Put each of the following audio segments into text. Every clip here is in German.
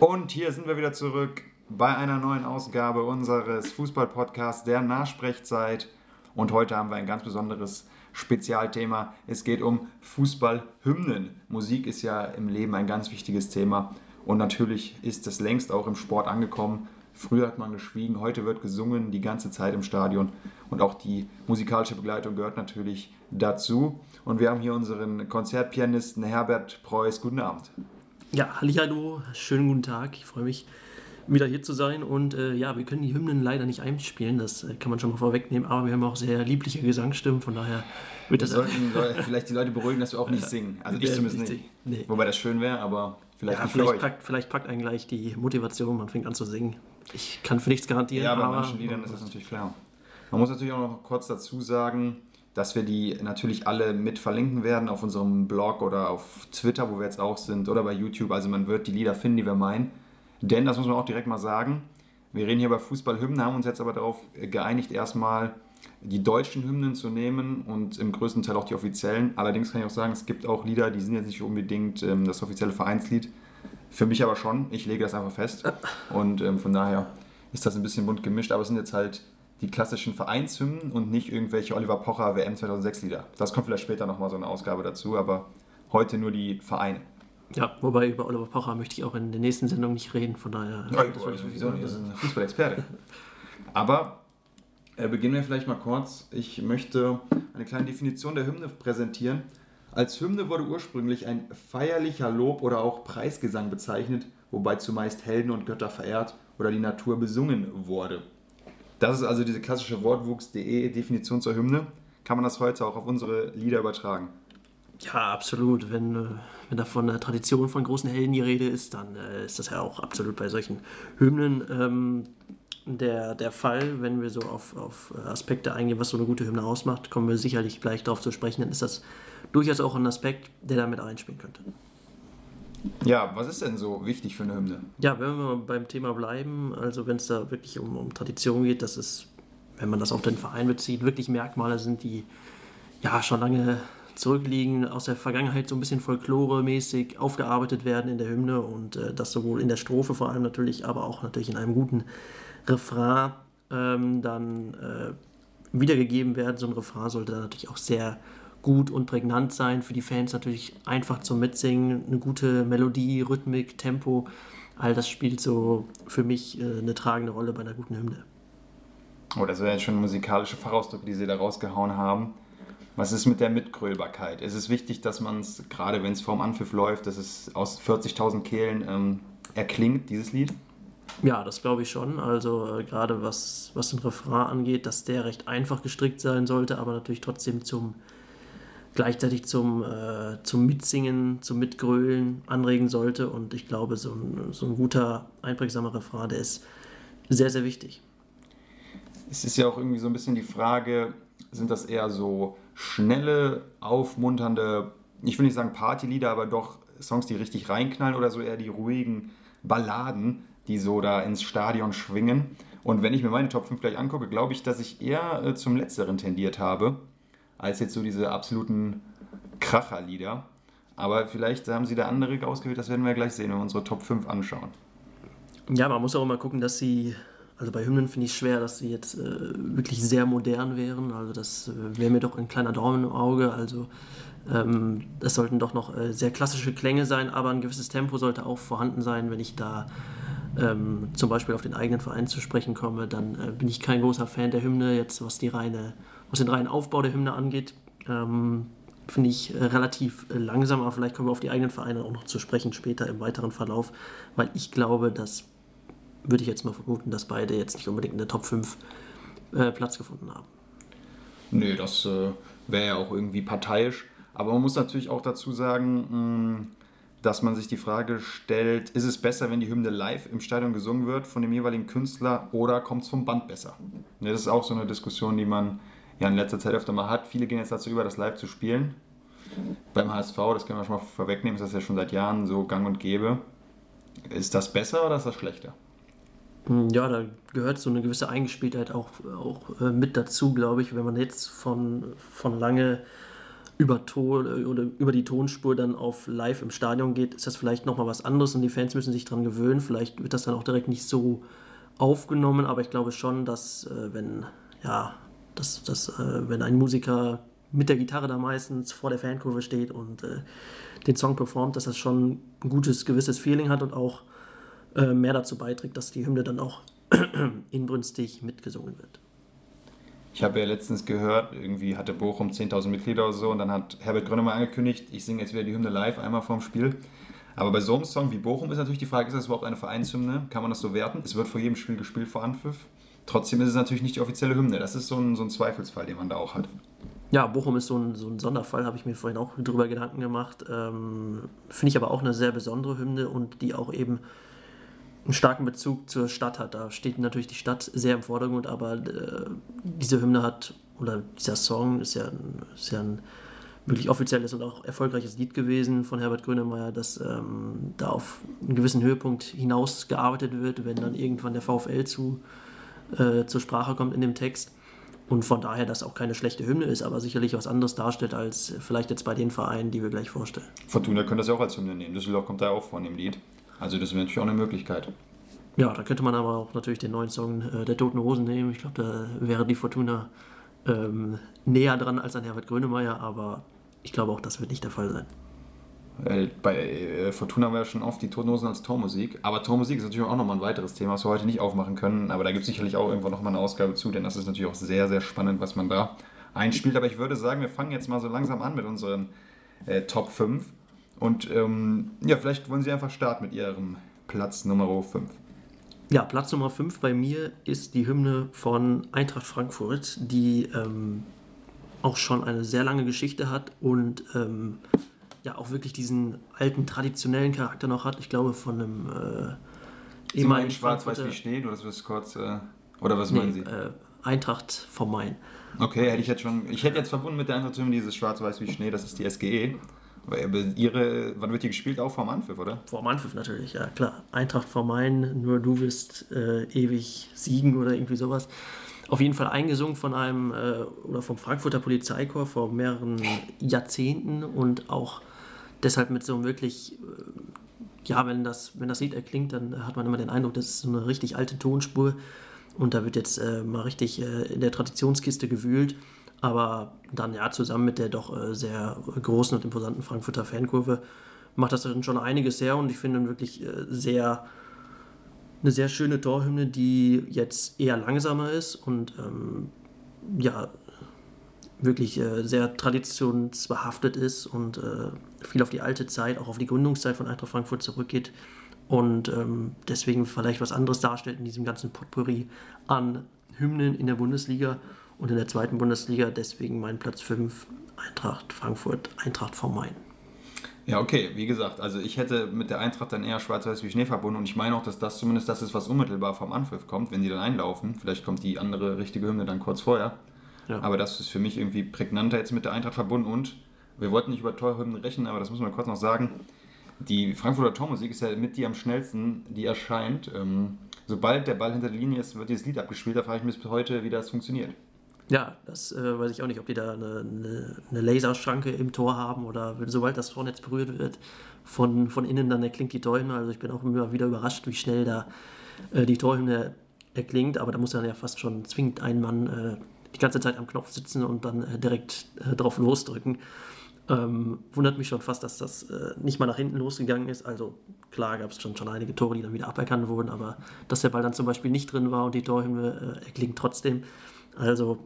Und hier sind wir wieder zurück bei einer neuen Ausgabe unseres Fußball-Podcasts der Nachsprechzeit. Und heute haben wir ein ganz besonderes Spezialthema. Es geht um Fußballhymnen. Musik ist ja im Leben ein ganz wichtiges Thema. Und natürlich ist es längst auch im Sport angekommen. Früher hat man geschwiegen, heute wird gesungen, die ganze Zeit im Stadion. Und auch die musikalische Begleitung gehört natürlich dazu. Und wir haben hier unseren Konzertpianisten Herbert Preuß. Guten Abend. Ja, hallo, schönen guten Tag. Ich freue mich, wieder hier zu sein. Und äh, ja, wir können die Hymnen leider nicht einspielen, das äh, kann man schon mal vorwegnehmen, aber wir haben auch sehr liebliche Gesangsstimmen, von daher wird das. Wir sollten vielleicht die Leute beruhigen, dass wir auch nicht singen. Also ich zumindest nicht. Nee. Wobei das schön wäre, aber vielleicht ja, nicht vielleicht packt, vielleicht packt einen gleich die Motivation, man fängt an zu singen. Ich kann für nichts garantieren. Ja, bei manchen Liedern ist das natürlich klar. Man muss natürlich auch noch kurz dazu sagen, dass wir die natürlich alle mit verlinken werden auf unserem Blog oder auf Twitter, wo wir jetzt auch sind, oder bei YouTube. Also man wird die Lieder finden, die wir meinen. Denn, das muss man auch direkt mal sagen, wir reden hier über Fußballhymnen, haben uns jetzt aber darauf geeinigt, erstmal die deutschen Hymnen zu nehmen und im größten Teil auch die offiziellen. Allerdings kann ich auch sagen, es gibt auch Lieder, die sind jetzt nicht unbedingt ähm, das offizielle Vereinslied. Für mich aber schon. Ich lege das einfach fest. Und ähm, von daher ist das ein bisschen bunt gemischt. Aber es sind jetzt halt die klassischen Vereinshymnen und nicht irgendwelche Oliver Pocher WM 2006 Lieder. Das kommt vielleicht später nochmal so eine Ausgabe dazu, aber heute nur die Vereine. Ja, wobei über Oliver Pocher möchte ich auch in der nächsten Sendung nicht reden, von daher. Ja, das oh, wieso nicht? Das ist ein Fußballexperte. aber äh, beginnen wir vielleicht mal kurz. Ich möchte eine kleine Definition der Hymne präsentieren. Als Hymne wurde ursprünglich ein feierlicher Lob oder auch Preisgesang bezeichnet, wobei zumeist Helden und Götter verehrt oder die Natur besungen wurde. Das ist also diese klassische Wortwuchs.de Definition zur Hymne. Kann man das heute auch auf unsere Lieder übertragen? Ja, absolut. Wenn, äh, wenn da von der Tradition von großen Helden die Rede ist, dann äh, ist das ja auch absolut bei solchen Hymnen ähm, der, der Fall. Wenn wir so auf, auf Aspekte eingehen, was so eine gute Hymne ausmacht, kommen wir sicherlich gleich darauf zu sprechen. Dann ist das durchaus auch ein Aspekt, der damit einspielen könnte. Ja, was ist denn so wichtig für eine Hymne? Ja, wenn wir beim Thema bleiben, also wenn es da wirklich um, um Tradition geht, das ist, wenn man das auf den Verein bezieht, wirklich Merkmale sind, die ja schon lange zurückliegen, aus der Vergangenheit so ein bisschen folkloremäßig aufgearbeitet werden in der Hymne und äh, das sowohl in der Strophe vor allem natürlich, aber auch natürlich in einem guten Refrain ähm, dann äh, wiedergegeben werden. So ein Refrain sollte dann natürlich auch sehr gut und prägnant sein. Für die Fans natürlich einfach zum Mitsingen, eine gute Melodie, Rhythmik, Tempo. All das spielt so für mich äh, eine tragende Rolle bei einer guten Hymne. Oh, das wären jetzt schon musikalische Fachausdrücke, die Sie da rausgehauen haben. Was ist mit der Mitgrölbarkeit? Ist es wichtig, dass man es, gerade wenn es vorm Anpfiff läuft, dass es aus 40.000 Kehlen ähm, erklingt, dieses Lied? Ja, das glaube ich schon. Also äh, gerade was, was den Refrain angeht, dass der recht einfach gestrickt sein sollte, aber natürlich trotzdem zum gleichzeitig zum, äh, zum Mitsingen, zum Mitgrölen anregen sollte. Und ich glaube, so ein, so ein guter, einprägsamer Refrain, der ist sehr, sehr wichtig. Es ist ja auch irgendwie so ein bisschen die Frage, sind das eher so schnelle, aufmunternde, ich will nicht sagen Partylieder, aber doch Songs, die richtig reinknallen oder so eher die ruhigen Balladen, die so da ins Stadion schwingen. Und wenn ich mir meine Top 5 gleich angucke, glaube ich, dass ich eher äh, zum Letzteren tendiert habe als jetzt so diese absoluten Kracherlieder. Aber vielleicht haben sie da andere ausgewählt, das werden wir gleich sehen, wenn wir unsere Top 5 anschauen. Ja, man muss auch immer gucken, dass sie, also bei Hymnen finde ich es schwer, dass sie jetzt äh, wirklich sehr modern wären. Also das äh, wäre mir doch ein kleiner Daumen im Auge. Also ähm, das sollten doch noch äh, sehr klassische Klänge sein, aber ein gewisses Tempo sollte auch vorhanden sein. Wenn ich da ähm, zum Beispiel auf den eigenen Verein zu sprechen komme, dann äh, bin ich kein großer Fan der Hymne, jetzt was die reine was den reinen Aufbau der Hymne angeht, ähm, finde ich äh, relativ äh, langsam, aber vielleicht kommen wir auf die eigenen Vereine auch noch zu sprechen später im weiteren Verlauf, weil ich glaube, dass, würde ich jetzt mal vermuten, dass beide jetzt nicht unbedingt in der Top 5 äh, Platz gefunden haben. Nö, das äh, wäre ja auch irgendwie parteiisch. Aber man muss natürlich auch dazu sagen, mh, mm, dass man sich die Frage stellt, ist es besser, wenn die Hymne live im Stadion gesungen wird von dem jeweiligen Künstler oder kommt es vom Band besser? Ja, das ist auch so eine Diskussion, die man ja in letzter Zeit öfter mal hat. Viele gehen jetzt dazu über, das live zu spielen. Beim HSV, das können wir schon mal vorwegnehmen, ist das ja schon seit Jahren so gang und gäbe. Ist das besser oder ist das schlechter? Hm, ja, da gehört so eine gewisse Eingespieltheit auch, auch äh, mit dazu, glaube ich. Wenn man jetzt von, von lange über, Ton, oder über die Tonspur dann auf live im Stadion geht, ist das vielleicht nochmal was anderes und die Fans müssen sich daran gewöhnen. Vielleicht wird das dann auch direkt nicht so aufgenommen, aber ich glaube schon, dass äh, wenn, ja, dass, dass, äh, wenn ein Musiker mit der Gitarre da meistens vor der Fankurve steht und äh, den Song performt, dass das schon ein gutes, gewisses Feeling hat und auch äh, mehr dazu beiträgt, dass die Hymne dann auch inbrünstig mitgesungen wird. Ich habe ja letztens gehört, irgendwie hatte Bochum 10.000 Mitglieder oder so und dann hat Herbert Grönemeyer angekündigt, ich singe jetzt wieder die Hymne live einmal vorm Spiel. Aber bei so einem Song wie Bochum ist natürlich die Frage, ist das überhaupt eine Vereinshymne? Kann man das so werten? Es wird vor jedem Spiel gespielt vor Anpfiff. Trotzdem ist es natürlich nicht die offizielle Hymne. Das ist so ein, so ein Zweifelsfall, den man da auch hat. Ja, Bochum ist so ein, so ein Sonderfall, habe ich mir vorhin auch drüber Gedanken gemacht. Ähm, Finde ich aber auch eine sehr besondere Hymne und die auch eben einen starken Bezug zur Stadt hat. Da steht natürlich die Stadt sehr im Vordergrund, aber äh, diese Hymne hat, oder dieser Song ist ja, ein, ist ja ein wirklich offizielles und auch erfolgreiches Lied gewesen von Herbert Grönemeyer, dass ähm, da auf einen gewissen Höhepunkt hinaus gearbeitet wird, wenn dann irgendwann der VfL zu, äh, zur Sprache kommt in dem Text. Und von daher, dass auch keine schlechte Hymne ist, aber sicherlich was anderes darstellt als vielleicht jetzt bei den Vereinen, die wir gleich vorstellen. Fortuna könnte das ja auch als Hymne nehmen. Düsseldorf kommt da auch vor in dem Lied. Also das wäre natürlich auch eine Möglichkeit. Ja, da könnte man aber auch natürlich den neuen Song äh, der Toten Hosen nehmen. Ich glaube, da wäre die Fortuna ähm, näher dran als an Herbert Grönemeyer, aber ich glaube auch, das wird nicht der Fall sein. Äh, bei äh, Fortuna haben wir ja schon oft die Toten als Tormusik, aber Tormusik ist natürlich auch nochmal ein weiteres Thema, was wir heute nicht aufmachen können, aber da gibt es sicherlich auch irgendwann nochmal eine Ausgabe zu, denn das ist natürlich auch sehr, sehr spannend, was man da einspielt. Aber ich würde sagen, wir fangen jetzt mal so langsam an mit unseren äh, Top 5 und ähm, ja, vielleicht wollen Sie einfach starten mit Ihrem Platz Nummer 5. Ja, Platz Nummer 5 bei mir ist die Hymne von Eintracht Frankfurt, die ähm, auch schon eine sehr lange Geschichte hat und ähm, ja auch wirklich diesen alten traditionellen Charakter noch hat. Ich glaube von einem äh, ehemaligen Schwarz-Weiß wie Schnee, oder das ist kurz äh, oder was nee, meinen Sie? Äh, Eintracht vom Main. Okay, hätte ich jetzt schon. Ich hätte jetzt verbunden mit der Eintracht dieses Schwarz-Weiß wie Schnee, das ist die SGE. Ihre, wann wird die gespielt? Auch vorm Anpfiff, oder? Vorm Anpfiff natürlich, ja klar. Eintracht vor Main, nur du wirst äh, ewig siegen oder irgendwie sowas. Auf jeden Fall eingesungen von einem äh, oder vom Frankfurter Polizeikorps vor mehreren Jahrzehnten und auch deshalb mit so einem wirklich, äh, ja, wenn das, wenn das Lied erklingt, dann hat man immer den Eindruck, das ist so eine richtig alte Tonspur. Und da wird jetzt äh, mal richtig äh, in der Traditionskiste gewühlt. Aber dann ja, zusammen mit der doch äh, sehr großen und imposanten Frankfurter Fankurve macht das dann schon einiges her. Und ich finde wirklich äh, sehr eine sehr schöne Torhymne, die jetzt eher langsamer ist. Und ähm, ja, wirklich äh, sehr traditionsbehaftet ist und äh, viel auf die alte Zeit, auch auf die Gründungszeit von Eintracht Frankfurt zurückgeht und ähm, deswegen vielleicht was anderes darstellt in diesem ganzen Potpourri an Hymnen in der Bundesliga und in der zweiten Bundesliga deswegen mein Platz 5 Eintracht Frankfurt, Eintracht vom Main. Ja, okay, wie gesagt, also ich hätte mit der Eintracht dann eher schwarz-weiß wie Schnee verbunden und ich meine auch, dass das zumindest das ist, was unmittelbar vom Anpfiff kommt, wenn sie dann einlaufen. Vielleicht kommt die andere richtige Hymne dann kurz vorher. Ja. Aber das ist für mich irgendwie prägnanter jetzt mit der Eintracht verbunden und wir wollten nicht über Torhymnen rechnen, aber das muss man kurz noch sagen. Die Frankfurter Tormusik ist ja mit die am schnellsten, die erscheint. Ähm, sobald der Ball hinter der Linie ist, wird dieses Lied abgespielt. Da frage ich mich bis heute, wie das funktioniert. Ja, das äh, weiß ich auch nicht, ob die da eine, eine, eine, Laserschranke im Tor haben oder sobald das Tornetz berührt wird, von, von innen dann erklingt die Torhymne. Also ich bin auch immer wieder überrascht, wie schnell da äh, die Torhymne erklingt, aber da muss dann ja fast schon zwingend ein Mann äh, die ganze Zeit am Knopf sitzen und dann äh, direkt äh, drauf losdrücken. Ähm, wundert mich schon fast, dass das äh, nicht mal nach hinten losgegangen ist. Also klar gab es schon, schon einige Tore, die dann wieder aberkannt wurden, aber dass der Ball dann zum Beispiel nicht drin war und die Torhymne erklingt trotzdem. Also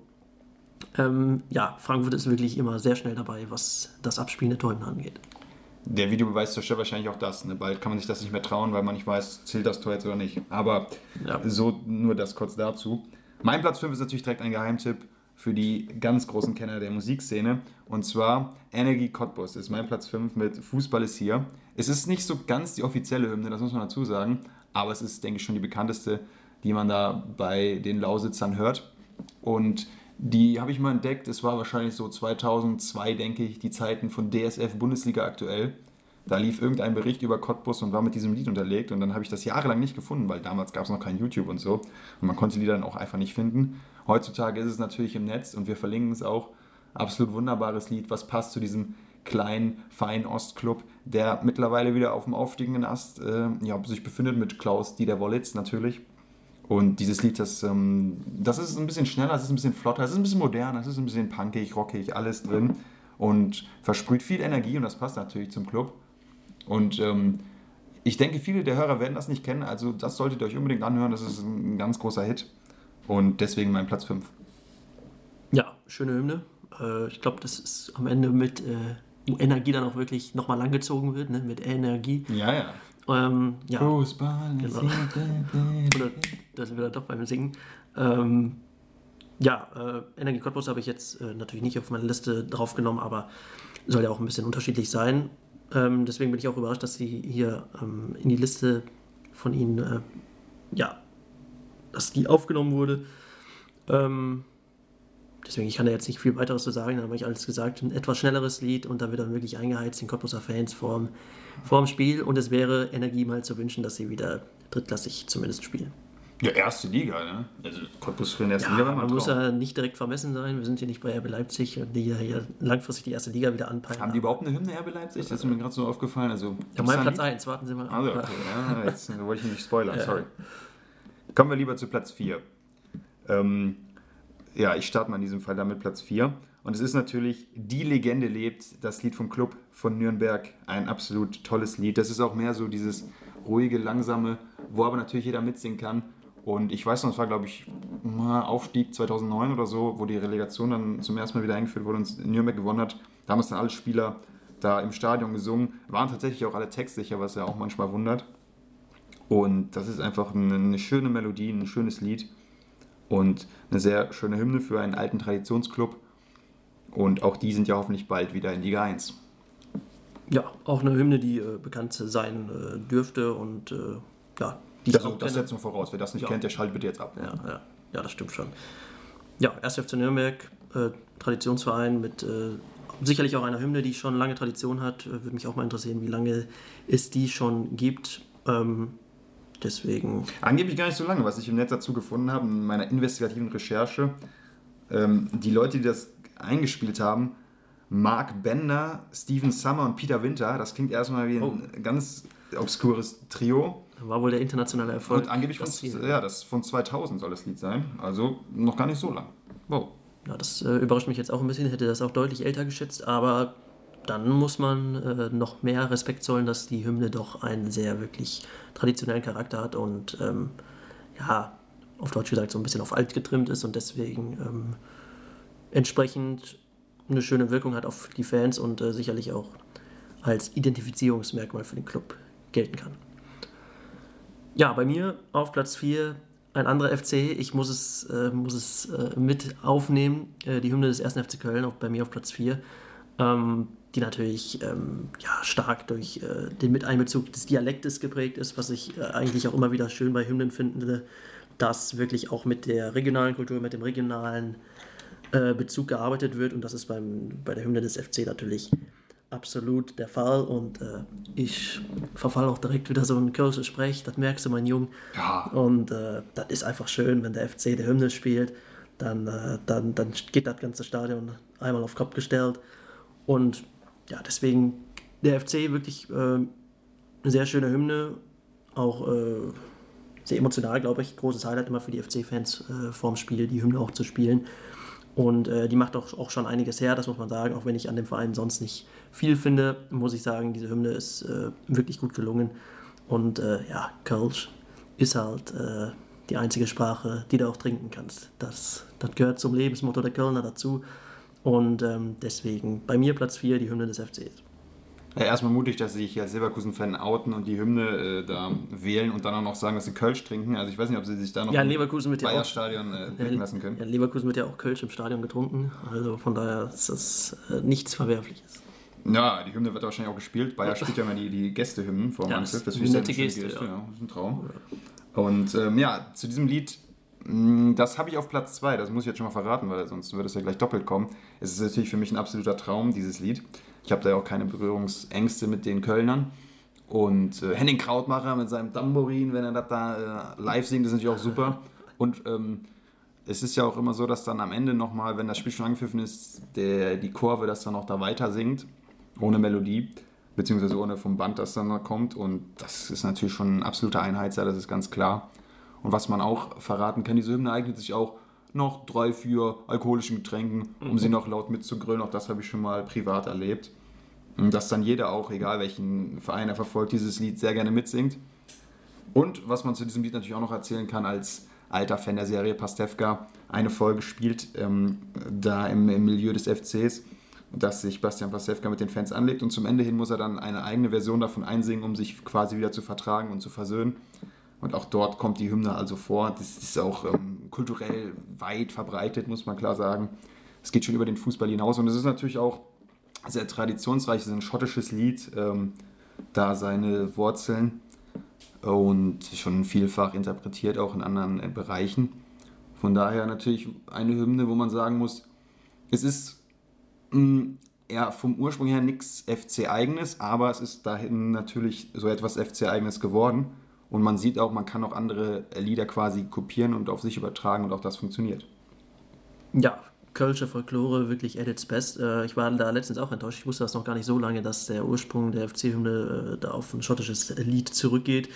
ähm, ja, Frankfurt ist wirklich immer sehr schnell dabei, was das Abspielen der Tore angeht. Der Videobeweis zerstört wahrscheinlich auch das. Ne? Bald kann man sich das nicht mehr trauen, weil man nicht weiß, zählt das Tor jetzt oder nicht. Aber ja. so nur das kurz dazu. Mein Platz 5 ist natürlich direkt ein Geheimtipp für die ganz großen Kenner der Musikszene. Und zwar Energie Cottbus ist mein Platz 5 mit Fußball ist hier. Es ist nicht so ganz die offizielle Hymne, das muss man dazu sagen. Aber es ist, denke ich, schon die bekannteste, die man da bei den Lausitzern hört. Und die habe ich mal entdeckt. Es war wahrscheinlich so 2002, denke ich, die Zeiten von DSF Bundesliga aktuell. Da lief irgendein Bericht über Cottbus und war mit diesem Lied unterlegt. Und dann habe ich das jahrelang nicht gefunden, weil damals gab es noch kein YouTube und so. Und man konnte die dann auch einfach nicht finden. Heutzutage ist es natürlich im Netz und wir verlinken es auch. absolut wunderbares Lied, was passt zu diesem kleinen, feinen Ostclub, der mittlerweile wieder auf dem aufstiegenden Ast äh, ja, sich befindet mit Klaus Dieter Wollitz natürlich. Und dieses Lied, das, ähm, das ist ein bisschen schneller, es ist ein bisschen flotter, es ist ein bisschen moderner, es ist ein bisschen punkig, rockig, alles drin und versprüht viel Energie und das passt natürlich zum Club. Und ähm, ich denke, viele der Hörer werden das nicht kennen, also das solltet ihr euch unbedingt anhören, das ist ein ganz großer Hit und deswegen mein Platz 5. Ja, schöne Hymne. Äh, ich glaube, das ist am Ende mit äh, Energie dann auch wirklich nochmal langgezogen wird, ne? mit Energie. Ja, ja. Ähm, ja. Fußball, genau. Oder da sind wir dann doch beim Singen. Ähm, ja, äh, Energie Cottbus habe ich jetzt äh, natürlich nicht auf meine Liste draufgenommen, aber soll ja auch ein bisschen unterschiedlich sein. Ähm, deswegen bin ich auch überrascht, dass sie hier ähm, in die Liste von ihnen, äh, ja, dass die aufgenommen wurde. Ähm, deswegen, ich kann da jetzt nicht viel weiteres zu sagen, da habe ich alles gesagt. Ein etwas schnelleres Lied und da wird dann wirklich eingeheizt den Cottbuser Fans vorm, vorm Spiel und es wäre Energie mal zu wünschen, dass sie wieder drittklassig zumindest spielen. Ja, erste Liga, ne? Also Cottbus für den ersten ja, Liga. Man muss ja nicht direkt vermessen sein. Wir sind hier nicht bei RB Leipzig, die ja hier langfristig die erste Liga wieder anpeilen. Haben die überhaupt eine Hymne RB Leipzig? Das ist mir gerade so aufgefallen. Also, ja, mein Platz 1, warten Sie mal. Also, okay, ja, jetzt wollte ich nicht spoilern, sorry. Kommen wir lieber zu Platz 4. Ähm, ja, ich starte mal in diesem Fall damit Platz 4. Und es ist natürlich Die Legende lebt, das Lied vom Club von Nürnberg. Ein absolut tolles Lied. Das ist auch mehr so dieses ruhige, langsame, wo aber natürlich jeder mitsingen kann. Und ich weiß noch, es war, glaube ich, Aufstieg 2009 oder so, wo die Relegation dann zum ersten Mal wieder eingeführt wurde und Nürnberg gewonnen hat. Da haben es dann alle Spieler da im Stadion gesungen. Waren tatsächlich auch alle textsicher, was ja auch manchmal wundert. Und das ist einfach eine, eine schöne Melodie, ein schönes Lied und eine sehr schöne Hymne für einen alten Traditionsclub. Und auch die sind ja hoffentlich bald wieder in Liga 1. Ja, auch eine Hymne, die äh, bekannt sein äh, dürfte und äh, ja, die das, auch das setzt nur voraus. Wer das nicht ja. kennt, der schaltet bitte jetzt ab. Ja, ja, ja, das stimmt schon. Ja, 1. FC Nürnberg, äh, Traditionsverein mit äh, sicherlich auch einer Hymne, die schon lange Tradition hat. Äh, würde mich auch mal interessieren, wie lange es die schon gibt. Ähm, Deswegen. Angeblich gar nicht so lange, was ich im Netz dazu gefunden habe, in meiner investigativen Recherche. Ähm, die Leute, die das eingespielt haben, Mark Bender, Steven Summer und Peter Winter, das klingt erstmal wie ein oh. ganz obskures Trio. War wohl der internationale Erfolg. Und angeblich von, ja, das von 2000 soll das Lied sein, also noch gar nicht so lang. Wow. Ja, das äh, überrascht mich jetzt auch ein bisschen, hätte das auch deutlich älter geschätzt, aber dann muss man äh, noch mehr Respekt zollen, dass die Hymne doch einen sehr wirklich traditionellen Charakter hat und ähm, ja, auf Deutsch gesagt so ein bisschen auf alt getrimmt ist und deswegen ähm, entsprechend eine schöne Wirkung hat auf die Fans und äh, sicherlich auch als Identifizierungsmerkmal für den Club gelten kann. Ja, bei mir auf Platz 4 ein anderer FC. Ich muss es, äh, muss es äh, mit aufnehmen. Äh, die Hymne des 1. FC Köln, auch bei mir auf Platz 4 ähm, die natürlich ähm, ja, stark durch äh, den Miteinbezug des Dialektes geprägt ist, was ich äh, eigentlich auch immer wieder schön bei Hymnen finde, dass wirklich auch mit der regionalen Kultur, mit dem regionalen äh, Bezug gearbeitet wird und das ist beim, bei der Hymne des FC natürlich absolut der Fall und äh, ich verfalle auch direkt wieder so ein Kölsches Sprech, das merkst du, mein Jung. Ja. Und äh, das ist einfach schön, wenn der FC die Hymne spielt, dann, äh, dann, dann geht das ganze Stadion einmal auf Kopf gestellt und ja, deswegen der FC wirklich äh, eine sehr schöne Hymne, auch äh, sehr emotional, glaube ich. Großes Highlight immer für die FC-Fans äh, vorm Spiel, die Hymne auch zu spielen. Und äh, die macht auch, auch schon einiges her, das muss man sagen. Auch wenn ich an dem Verein sonst nicht viel finde, muss ich sagen, diese Hymne ist äh, wirklich gut gelungen. Und äh, ja, Kölsch ist halt äh, die einzige Sprache, die du auch trinken kannst. Das, das gehört zum Lebensmotto der Kölner dazu. Und ähm, deswegen bei mir Platz 4 die Hymne des FCs. Ja, erstmal mutig, dass sie sich als Leverkusen-Fan outen und die Hymne äh, da wählen und dann auch noch sagen, dass sie Kölsch trinken. Also ich weiß nicht, ob sie sich da noch ja, im Leverkusen wird ja Stadion äh, blicken lassen können. Ja, Leverkusen wird ja auch Kölsch im Stadion getrunken. Also von daher ist das äh, nichts Verwerfliches. Ja, die Hymne wird wahrscheinlich auch gespielt. Bayer spielt ja immer die, die Gästehymnen vor ja, Mannschaft. Das ist eine nette Geste, Geste ja. ja. Das ist ein Traum. Und ähm, ja, zu diesem Lied Mm, das habe ich auf Platz 2, das muss ich jetzt schon mal verraten, weil sonst würde es ja gleich doppelt kommen. Es ist natürlich für mich ein absoluter Traum, dieses Lied. Ich habe da ja auch keine Berührungsängste mit den Kölnern. Und äh, Henning Krautmacher mit seinem Tambourin, wenn er das da äh, live singt, ist natürlich auch super. Und ähm, es ist ja auch immer so, dass dann am Ende nochmal, wenn das Spiel schon angepfiffen ist, der, die Kurve das dann auch da weiter singt, ohne Melodie, beziehungsweise ohne vom Band, das dann noch kommt. Und das ist natürlich schon ein absoluter Einheitser, das ist ganz klar. Und was man auch verraten kann, diese Hymne eignet sich auch noch drei, vier alkoholischen Getränken, um mhm. sie noch laut mitzugrölen. Auch das habe ich schon mal privat erlebt. Und dass dann jeder auch, egal welchen Verein er verfolgt, dieses Lied sehr gerne mitsingt. Und was man zu diesem Lied natürlich auch noch erzählen kann, als alter Fan der Serie Pastewka, eine Folge spielt ähm, da im, im, Milieu des FCs, dass sich Bastian Pastewka mit den Fans anlegt und zum Ende hin muss er dann eine eigene Version davon einsingen, um sich quasi wieder zu vertragen und zu versöhnen. Und auch dort kommt die Hymne also vor. Das ist auch ähm, kulturell weit verbreitet, muss man klar sagen. Es geht schon über den Fußball hinaus und es ist natürlich auch sehr traditionsreich. Es ist ein schottisches Lied, ähm, da seine Wurzeln und schon vielfach interpretiert, auch in anderen äh, Bereichen. Von daher natürlich eine Hymne, wo man sagen muss, es ist mm, ja, vom Ursprung her nichts FC-eigenes, aber es ist dahin natürlich so etwas FC-eigenes geworden. Und man sieht auch, man kann auch andere Lieder quasi kopieren und auf sich übertragen und auch das funktioniert. Ja, Kölsche Folklore wirklich at its best. Äh, ich war da letztens auch enttäuscht. Ich wusste das noch gar nicht so lange, dass der Ursprung der FC-Hymne äh, da auf ein schottisches Lied zurückgeht.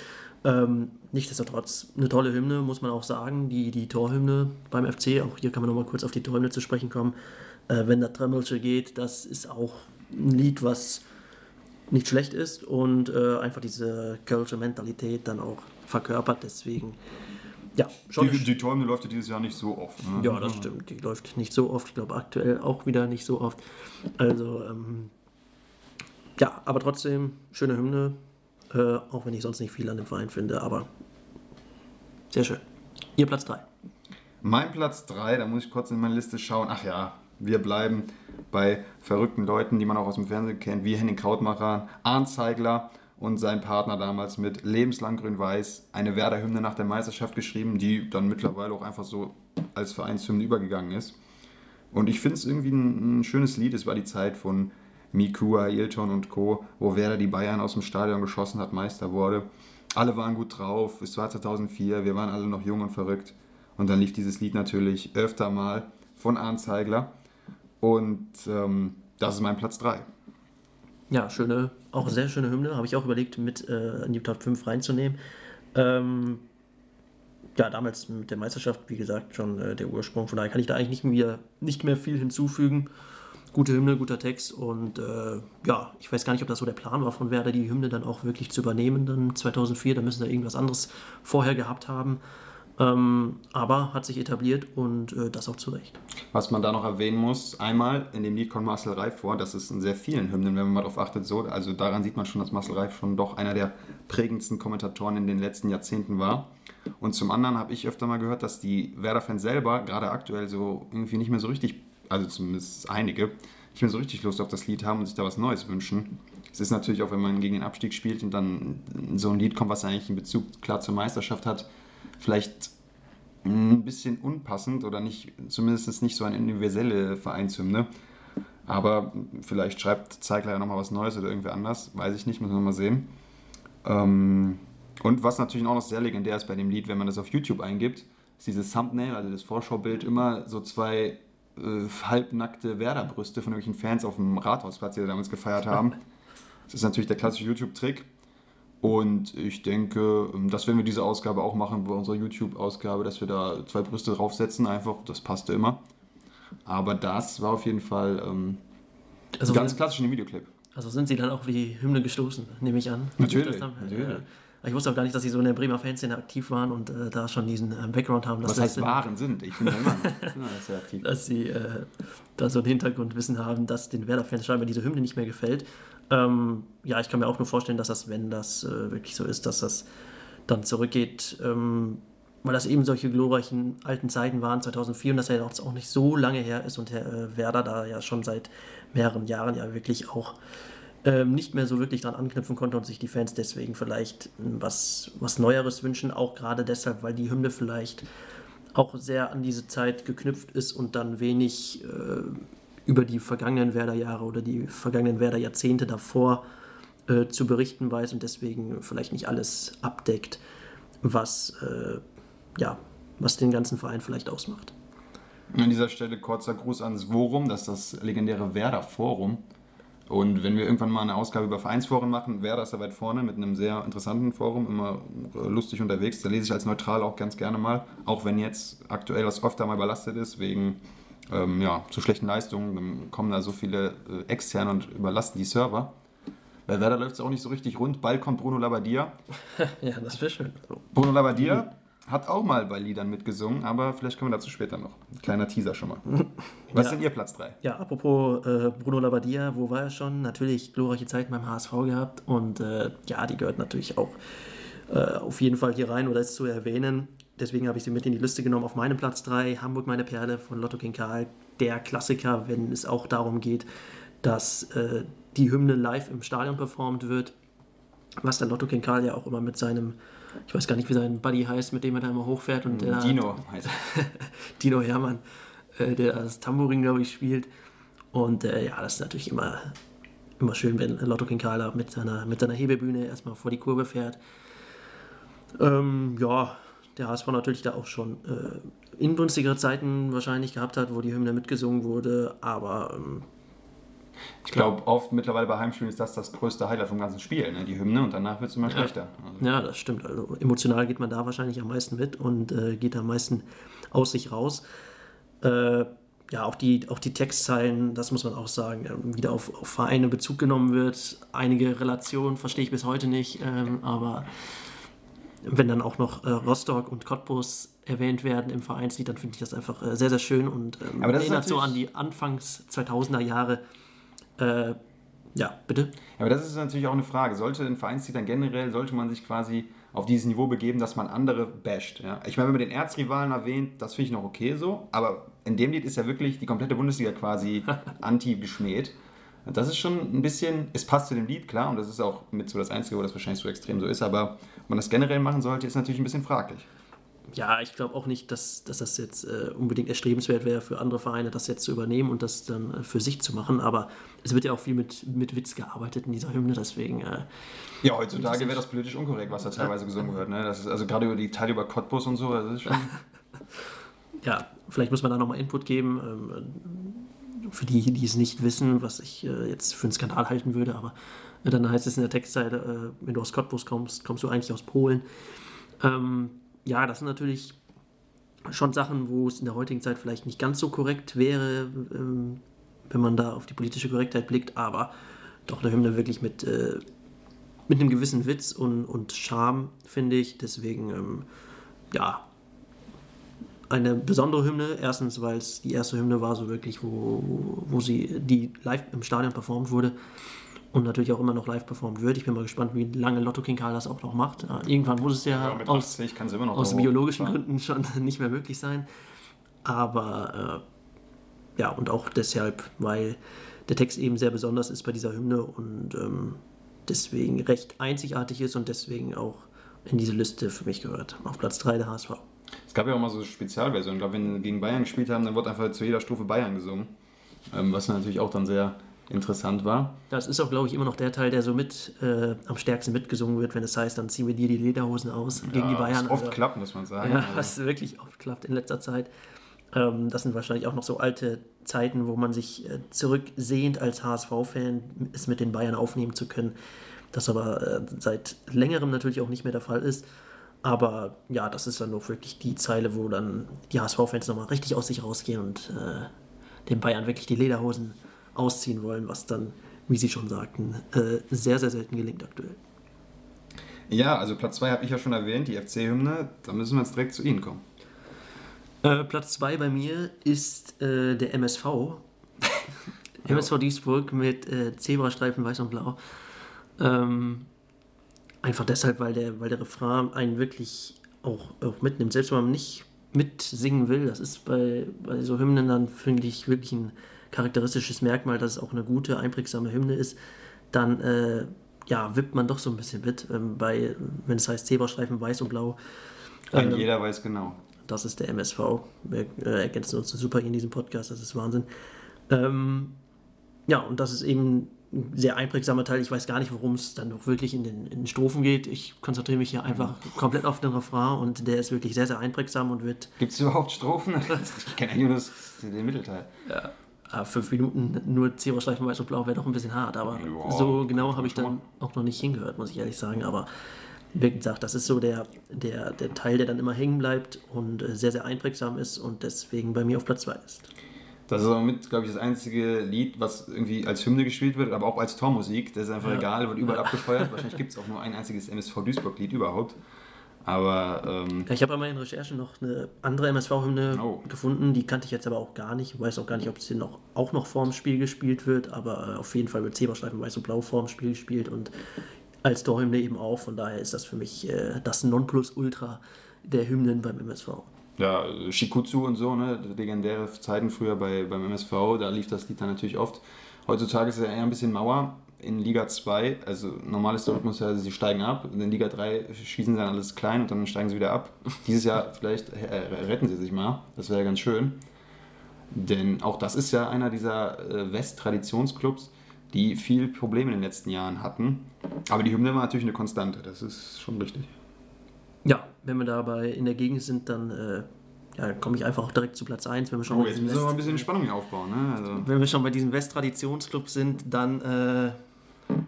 Ähm, nichtsdestotrotz eine tolle Hymne, muss man auch sagen. Die, die Torhymne beim FC, auch hier kann man nochmal kurz auf die Torhymne zu sprechen kommen. Äh, wenn der Tremmelsche geht, das ist auch ein Lied, was nicht schlecht ist und äh, einfach diese Kölsche Mentalität dann auch verkörpert. Deswegen ja, schon. Die, die Torhymne läuft ja dieses Jahr nicht so oft. Ne? Ja, das stimmt. Die läuft nicht so oft. Ich glaube aktuell auch wieder nicht so oft. Also, ähm, ja, aber trotzdem, schöne Hymne. Äh, auch wenn ich sonst nicht viel an dem Verein finde, aber sehr schön. Ihr Platz 3. Mein Platz 3, da muss ich kurz in meine Liste schauen. Ach ja, wir bleiben bei verrückten Leuten, die man auch aus dem Fernsehen kennt, wie Henning Krautmacher, Arndt Zeigler und sein Partner damals mit Lebenslang Grün-Weiß eine Werder-Hymne nach der Meisterschaft geschrieben, die dann mittlerweile auch einfach so als Vereinshymne übergegangen ist. Und ich finde es irgendwie ein, ein, schönes Lied. Es war die Zeit von Miku, Ailton und Co., wo Werder die Bayern aus dem Stadion geschossen hat, Meister wurde. Alle waren gut drauf. Es war 2004, wir waren alle noch jung und verrückt. Und dann lief dieses Lied natürlich öfter mal von Arndt Zeigler. Und ähm, das ist mein Platz 3. Ja, schöne, auch sehr schöne Hymne. Habe ich auch überlegt, mit äh, in die Top 5 reinzunehmen. Ähm, ja, damals mit der Meisterschaft, wie gesagt, schon äh, der Ursprung. Von daher kann ich da eigentlich nicht mehr, nicht mehr viel hinzufügen. Gute Hymne, guter Text und äh, ja, ich weiß gar nicht, ob das so der Plan war von Werder, die Hymne dann auch wirklich zu übernehmen, dann 2004. Da müssen sie irgendwas anderes vorher gehabt haben. Ähm, aber hat sich etabliert und äh, das auch zu Recht. Was man da noch erwähnen muss, einmal in dem Lied kommt Marcel Reif vor, das ist in sehr vielen Hymnen, wenn man mal darauf achtet, so, also daran sieht man schon, dass Marcel Reif schon doch einer der prägendsten Kommentatoren in den letzten Jahrzehnten war. Und zum anderen habe ich öfter mal gehört, dass die Werder-Fans selber gerade aktuell so irgendwie nicht mehr so richtig, also zumindest einige, nicht mehr so richtig Lust auf das Lied haben und sich da was Neues wünschen. Es ist natürlich auch, wenn man gegen den Abstieg spielt und dann so ein Lied kommt, was eigentlich einen Bezug klar zur Meisterschaft hat, vielleicht ein bisschen unpassend oder nicht, zumindest nicht so eine universelle Vereinshymne. Aber vielleicht schreibt Zeigler ja nochmal was Neues oder irgendwer anders, weiß ich nicht, müssen wir mal sehen. Ähm, und was natürlich auch noch sehr legendär ist bei dem Lied, wenn man das auf YouTube eingibt, ist dieses Thumbnail, also das Vorschaubild, immer so zwei äh, halbnackte Werder-Brüste von irgendwelchen Fans auf dem Rathausplatz, die wir damals gefeiert haben. Das ist natürlich der klassische YouTube-Trick. Und ich denke, ähm, das werden wir diese Ausgabe auch machen, bei unserer YouTube-Ausgabe, dass wir da zwei Brüste draufsetzen, einfach. Das passte immer. Aber das war auf jeden Fall ähm, also ganz klassisch in dem Videoclip. Also sind sie dann auch wie Hymne gestoßen, nehme ich an. Natürlich. natürlich. Ich wusste auch gar nicht, dass sie so in der Bremer Fanszene aktiv waren und äh, da schon diesen äh, Background haben. Was heißt waren sind? Ich bin ja immer sehr aktiv. Dass sie äh, da so ein Hintergrundwissen haben, dass den Werder-Fans scheinbar diese Hymne nicht mehr gefällt. Ähm, ja, ich kann mir auch nur vorstellen, dass das, wenn das äh, wirklich so ist, dass das dann zurückgeht, ähm, weil das eben solche glorreichen alten Zeiten waren, 2004, und dass er auch nicht so lange her ist und Herr äh, Werder da ja schon seit mehreren Jahren ja wirklich auch ähm, nicht mehr so wirklich dran anknüpfen konnte und sich die Fans deswegen vielleicht was, was Neueres wünschen, auch gerade deshalb, weil die Hymne vielleicht auch sehr an diese Zeit geknüpft ist und dann wenig äh, über die vergangenen Werder-Jahre oder die vergangenen Werder-Jahrzehnte davor äh, zu berichten weiß und deswegen vielleicht nicht alles abdeckt, was, äh, ja, was den ganzen Verein vielleicht ausmacht. An dieser Stelle kurzer Gruß ans Forum, das ist das legendäre Werder Forum. Und wenn wir irgendwann mal eine Ausgabe über Vereinsforen machen, Werder ist da weit vorne mit einem sehr interessanten Forum, immer lustig unterwegs. Da lese ich als neutral auch ganz gerne mal, auch wenn jetzt aktuell das öfter mal überlastet ist, wegen ähm, ja, zu schlechten Leistungen. Dann kommen da so viele äh, externe und überlasten die Server. Bei Werder läuft es auch nicht so richtig rund. Bald kommt Bruno Labbadia. ja, das wäre schön. Bruno Labbadia mhm. hat auch mal bei Liedern mitgesungen, aber vielleicht kommen wir dazu später noch. Ein kleiner Teaser schon mal. Was ja. sind Ihr Platz 3? Ja, apropos äh, Bruno Labbadia, wo war er schon? Natürlich glorreiche Zeiten beim HSV gehabt und äh, ja, die gehört natürlich auch äh, auf jeden Fall hier rein oder ist zu erwähnen. Deswegen habe ich sie mit in die Liste genommen. Auf meinem Platz 3 Hamburg meine Perle von Lotto King Karl. Der Klassiker, wenn es auch darum geht, dass äh, die Hymne live im Stadion performt wird. Was der Lotto King Karl ja auch immer mit seinem, ich weiß gar nicht, wie sein Buddy heißt, mit dem er da immer hochfährt. Und der, Dino heißt Dino Hermann, äh, der das Tambourin, glaube ich, spielt. Und äh, ja, das ist natürlich immer, immer schön, wenn Lotto King Karl mit seiner, mit seiner Hebebühne erstmal vor die Kurve fährt. Ähm, ja, der HSV natürlich da auch schon äh, inbrünstigere Zeiten wahrscheinlich gehabt hat, wo die Hymne mitgesungen wurde, aber ähm, ich glaube, oft mittlerweile bei Heimspielen ist das das größte Highlight vom ganzen Spiel, ne? die Hymne, und danach wird es immer schlechter. Also. Ja, das stimmt. Also emotional geht man da wahrscheinlich am meisten mit und äh, geht am meisten aus sich raus. Äh, ja, auch die, auch die Textzeilen, das muss man auch sagen, äh, wieder auf, auf Vereine Bezug genommen wird. Einige Relationen verstehe ich bis heute nicht, ähm, aber wenn dann auch noch äh, Rostock und Cottbus erwähnt werden im Vereinslied, dann finde ich das einfach äh, sehr, sehr schön und ähm, erinnert so an die Anfangs 2000er Jahre äh, ja, bitte. Aber das ist natürlich auch eine Frage. Sollte ein Vereinslied dann generell, sollte man sich quasi auf dieses Niveau begeben, dass man andere basht. Ja? Ich meine, wenn man den Erzrivalen erwähnt, das finde ich noch okay so, aber in dem Lied ist ja wirklich die komplette Bundesliga quasi anti-geschmäht. Das ist schon ein bisschen, es passt zu dem Lied, klar, und das ist auch mit so das Einzige, wo das wahrscheinlich so extrem so ist, aber ob man das generell machen sollte, ist natürlich ein bisschen fraglich ja, ich glaube auch nicht, dass, dass das jetzt äh, unbedingt erstrebenswert wäre für andere Vereine, das jetzt zu übernehmen und das dann äh, für sich zu machen. Aber es wird ja auch viel mit, mit Witz gearbeitet in dieser Hymne, deswegen. Äh, ja, heutzutage wäre das politisch unkorrekt, was da teilweise gesungen wird. Ne? Das ist also gerade über die Teile über Cottbus und so, das ist schon. ja, vielleicht muss man da nochmal Input geben. Ähm, für die, die es nicht wissen, was ich äh, jetzt für einen Skandal halten würde, aber äh, dann heißt es in der Textzeile, äh, wenn du aus Cottbus kommst, kommst du eigentlich aus Polen. Ähm, ja, das sind natürlich schon Sachen, wo es in der heutigen Zeit vielleicht nicht ganz so korrekt wäre, ähm, wenn man da auf die politische Korrektheit blickt, aber doch eine Hymne wirklich mit, äh, mit einem gewissen Witz und, und Charme, finde ich. Deswegen, ähm, ja, eine besondere Hymne. Erstens, weil es die erste Hymne war, so wirklich, wo, wo sie die live im Stadion performt wurde und natürlich auch immer noch live performt wird. Ich bin mal gespannt, wie lange Lotto King Karl das auch noch macht. Irgendwann muss es ja, ja aus, aus biologischen fahren. Gründen schon nicht mehr möglich sein. Aber äh, ja, und auch deshalb, weil der Text eben sehr besonders ist bei dieser Hymne und ähm, deswegen recht einzigartig ist und deswegen auch in diese Liste für mich gehört. Auf Platz 3 der HSV. Es gab ja auch mal so Spezialversionen. Ich glaube, wenn wir gegen Bayern gespielt haben, dann wurde einfach zu jeder Strophe Bayern gesungen. Ähm, was natürlich auch dann sehr interessant war. Das ist auch, glaube ich, immer noch der Teil, der so mit äh, am stärksten mitgesungen wird, wenn es heißt, dann ziehen wir dir die Lederhosen aus ja, gegen die Bayern. Was oft also, klappt, muss man sagen. Ja, was wirklich oft klappt in letzter Zeit. Ähm, das sind wahrscheinlich auch noch so alte Zeiten, wo man sich äh, zurücksehnt als HSV-Fan, es mit den Bayern aufnehmen zu können. Das aber äh, seit längerem natürlich auch nicht mehr der Fall ist. Aber ja, das ist dann auch wirklich die Zeile, wo dann die HSV-Fans nochmal richtig aus sich rausgehen und äh, den Bayern wirklich die Lederhosen ausziehen wollen, was dann, wie Sie schon sagten, äh, sehr, sehr selten gelingt aktuell. Ja, also Platz 2 habe ich ja schon erwähnt, die FC-Hymne. Da müssen wir jetzt direkt zu Ihnen kommen. Äh, Platz 2 bei mir ist äh, der MSV. MSV Duisburg mit äh, Zebrastreifen weiß und blau. Ähm, einfach deshalb, weil der, weil der Refrain einen wirklich auch, auch mitnimmt. Selbst wenn man nicht mitsingen will, das ist bei, bei so Hymnen dann, finde ich, wirklich ein charakteristisches Merkmal, dass es auch eine gute, einprägsame Hymne ist, dann äh, ja, wippt man doch so ein bisschen mit. Ähm, bei, wenn es heißt Zebrastreifen weiß und blau. Ähm, jeder weiß genau. Das ist der MSV. Wir äh, ergänzen uns super in diesem Podcast, das ist Wahnsinn. Ähm, ja, und das ist eben ein sehr einprägsamer Teil. Ich weiß gar nicht, worum es dann noch wirklich in den, in den Strophen geht. Ich konzentriere mich hier einfach komplett auf den Refrain und der ist wirklich sehr, sehr einprägsam und wird. Gibt es überhaupt Strophen? ich kenne eigentlich nur den Mittelteil. Ja. Ah, fünf Minuten nur Zebrastreifen weiß und blau wäre doch ein bisschen hart, aber ja, so genau habe ich dann auch noch nicht hingehört, muss ich ehrlich sagen. Aber wie gesagt, das ist so der, der, der Teil, der dann immer hängen bleibt und äh, sehr, sehr einprägsam ist und deswegen bei mir auf Platz 2 ist. Das ist auch mit, glaube ich, das einzige Lied, was irgendwie als Hymne gespielt wird, aber auch als Tormusik. Das ist einfach ja. egal, wird überall abgefeuert. Wahrscheinlich gibt es auch nur ein einziges MSV Duisburg-Lied überhaupt. Aber. Ähm ich habe bei meinen Recherchen noch eine andere MSV-Hymne oh. gefunden, die kannte ich jetzt aber auch gar nicht. Ich weiß auch gar nicht, ob sie noch, auch noch vorm Spiel gespielt wird, aber äh, auf jeden Fall wird Zeberstreifen weiß und blau vorm Spiel gespielt und als Torhymne eben auch. Von daher ist das für mich äh, das Nonplusultra der Hymnen beim MSV ja, Shikutsu und so, ne, legendäre Zeiten früher bei, beim MSV, da lief das Lied dann natürlich oft. Heutzutage ist es eher ein bisschen Mauer in Liga 2, also normal ist der Rhythmus ja, sie steigen ab, in Liga 3 schießen sie dann alles klein und dann steigen sie wieder ab. Dieses Jahr vielleicht retten sie sich mal, das wäre ganz schön. Denn auch das ist ja einer dieser äh, West-Traditionsclubs, die viel Probleme in den letzten Jahren hatten. Aber die Hymne war natürlich eine Konstante, das ist schon richtig. Ja, wenn wir dabei in der Gegend sind, dann äh, ja, komme ich einfach auch direkt zu Platz 1. Wenn wir schon oh, jetzt müssen wir mal ein bisschen Spannung aufbauen. Ne? Also. Wenn wir schon bei diesem West-Traditionsclub sind, dann äh,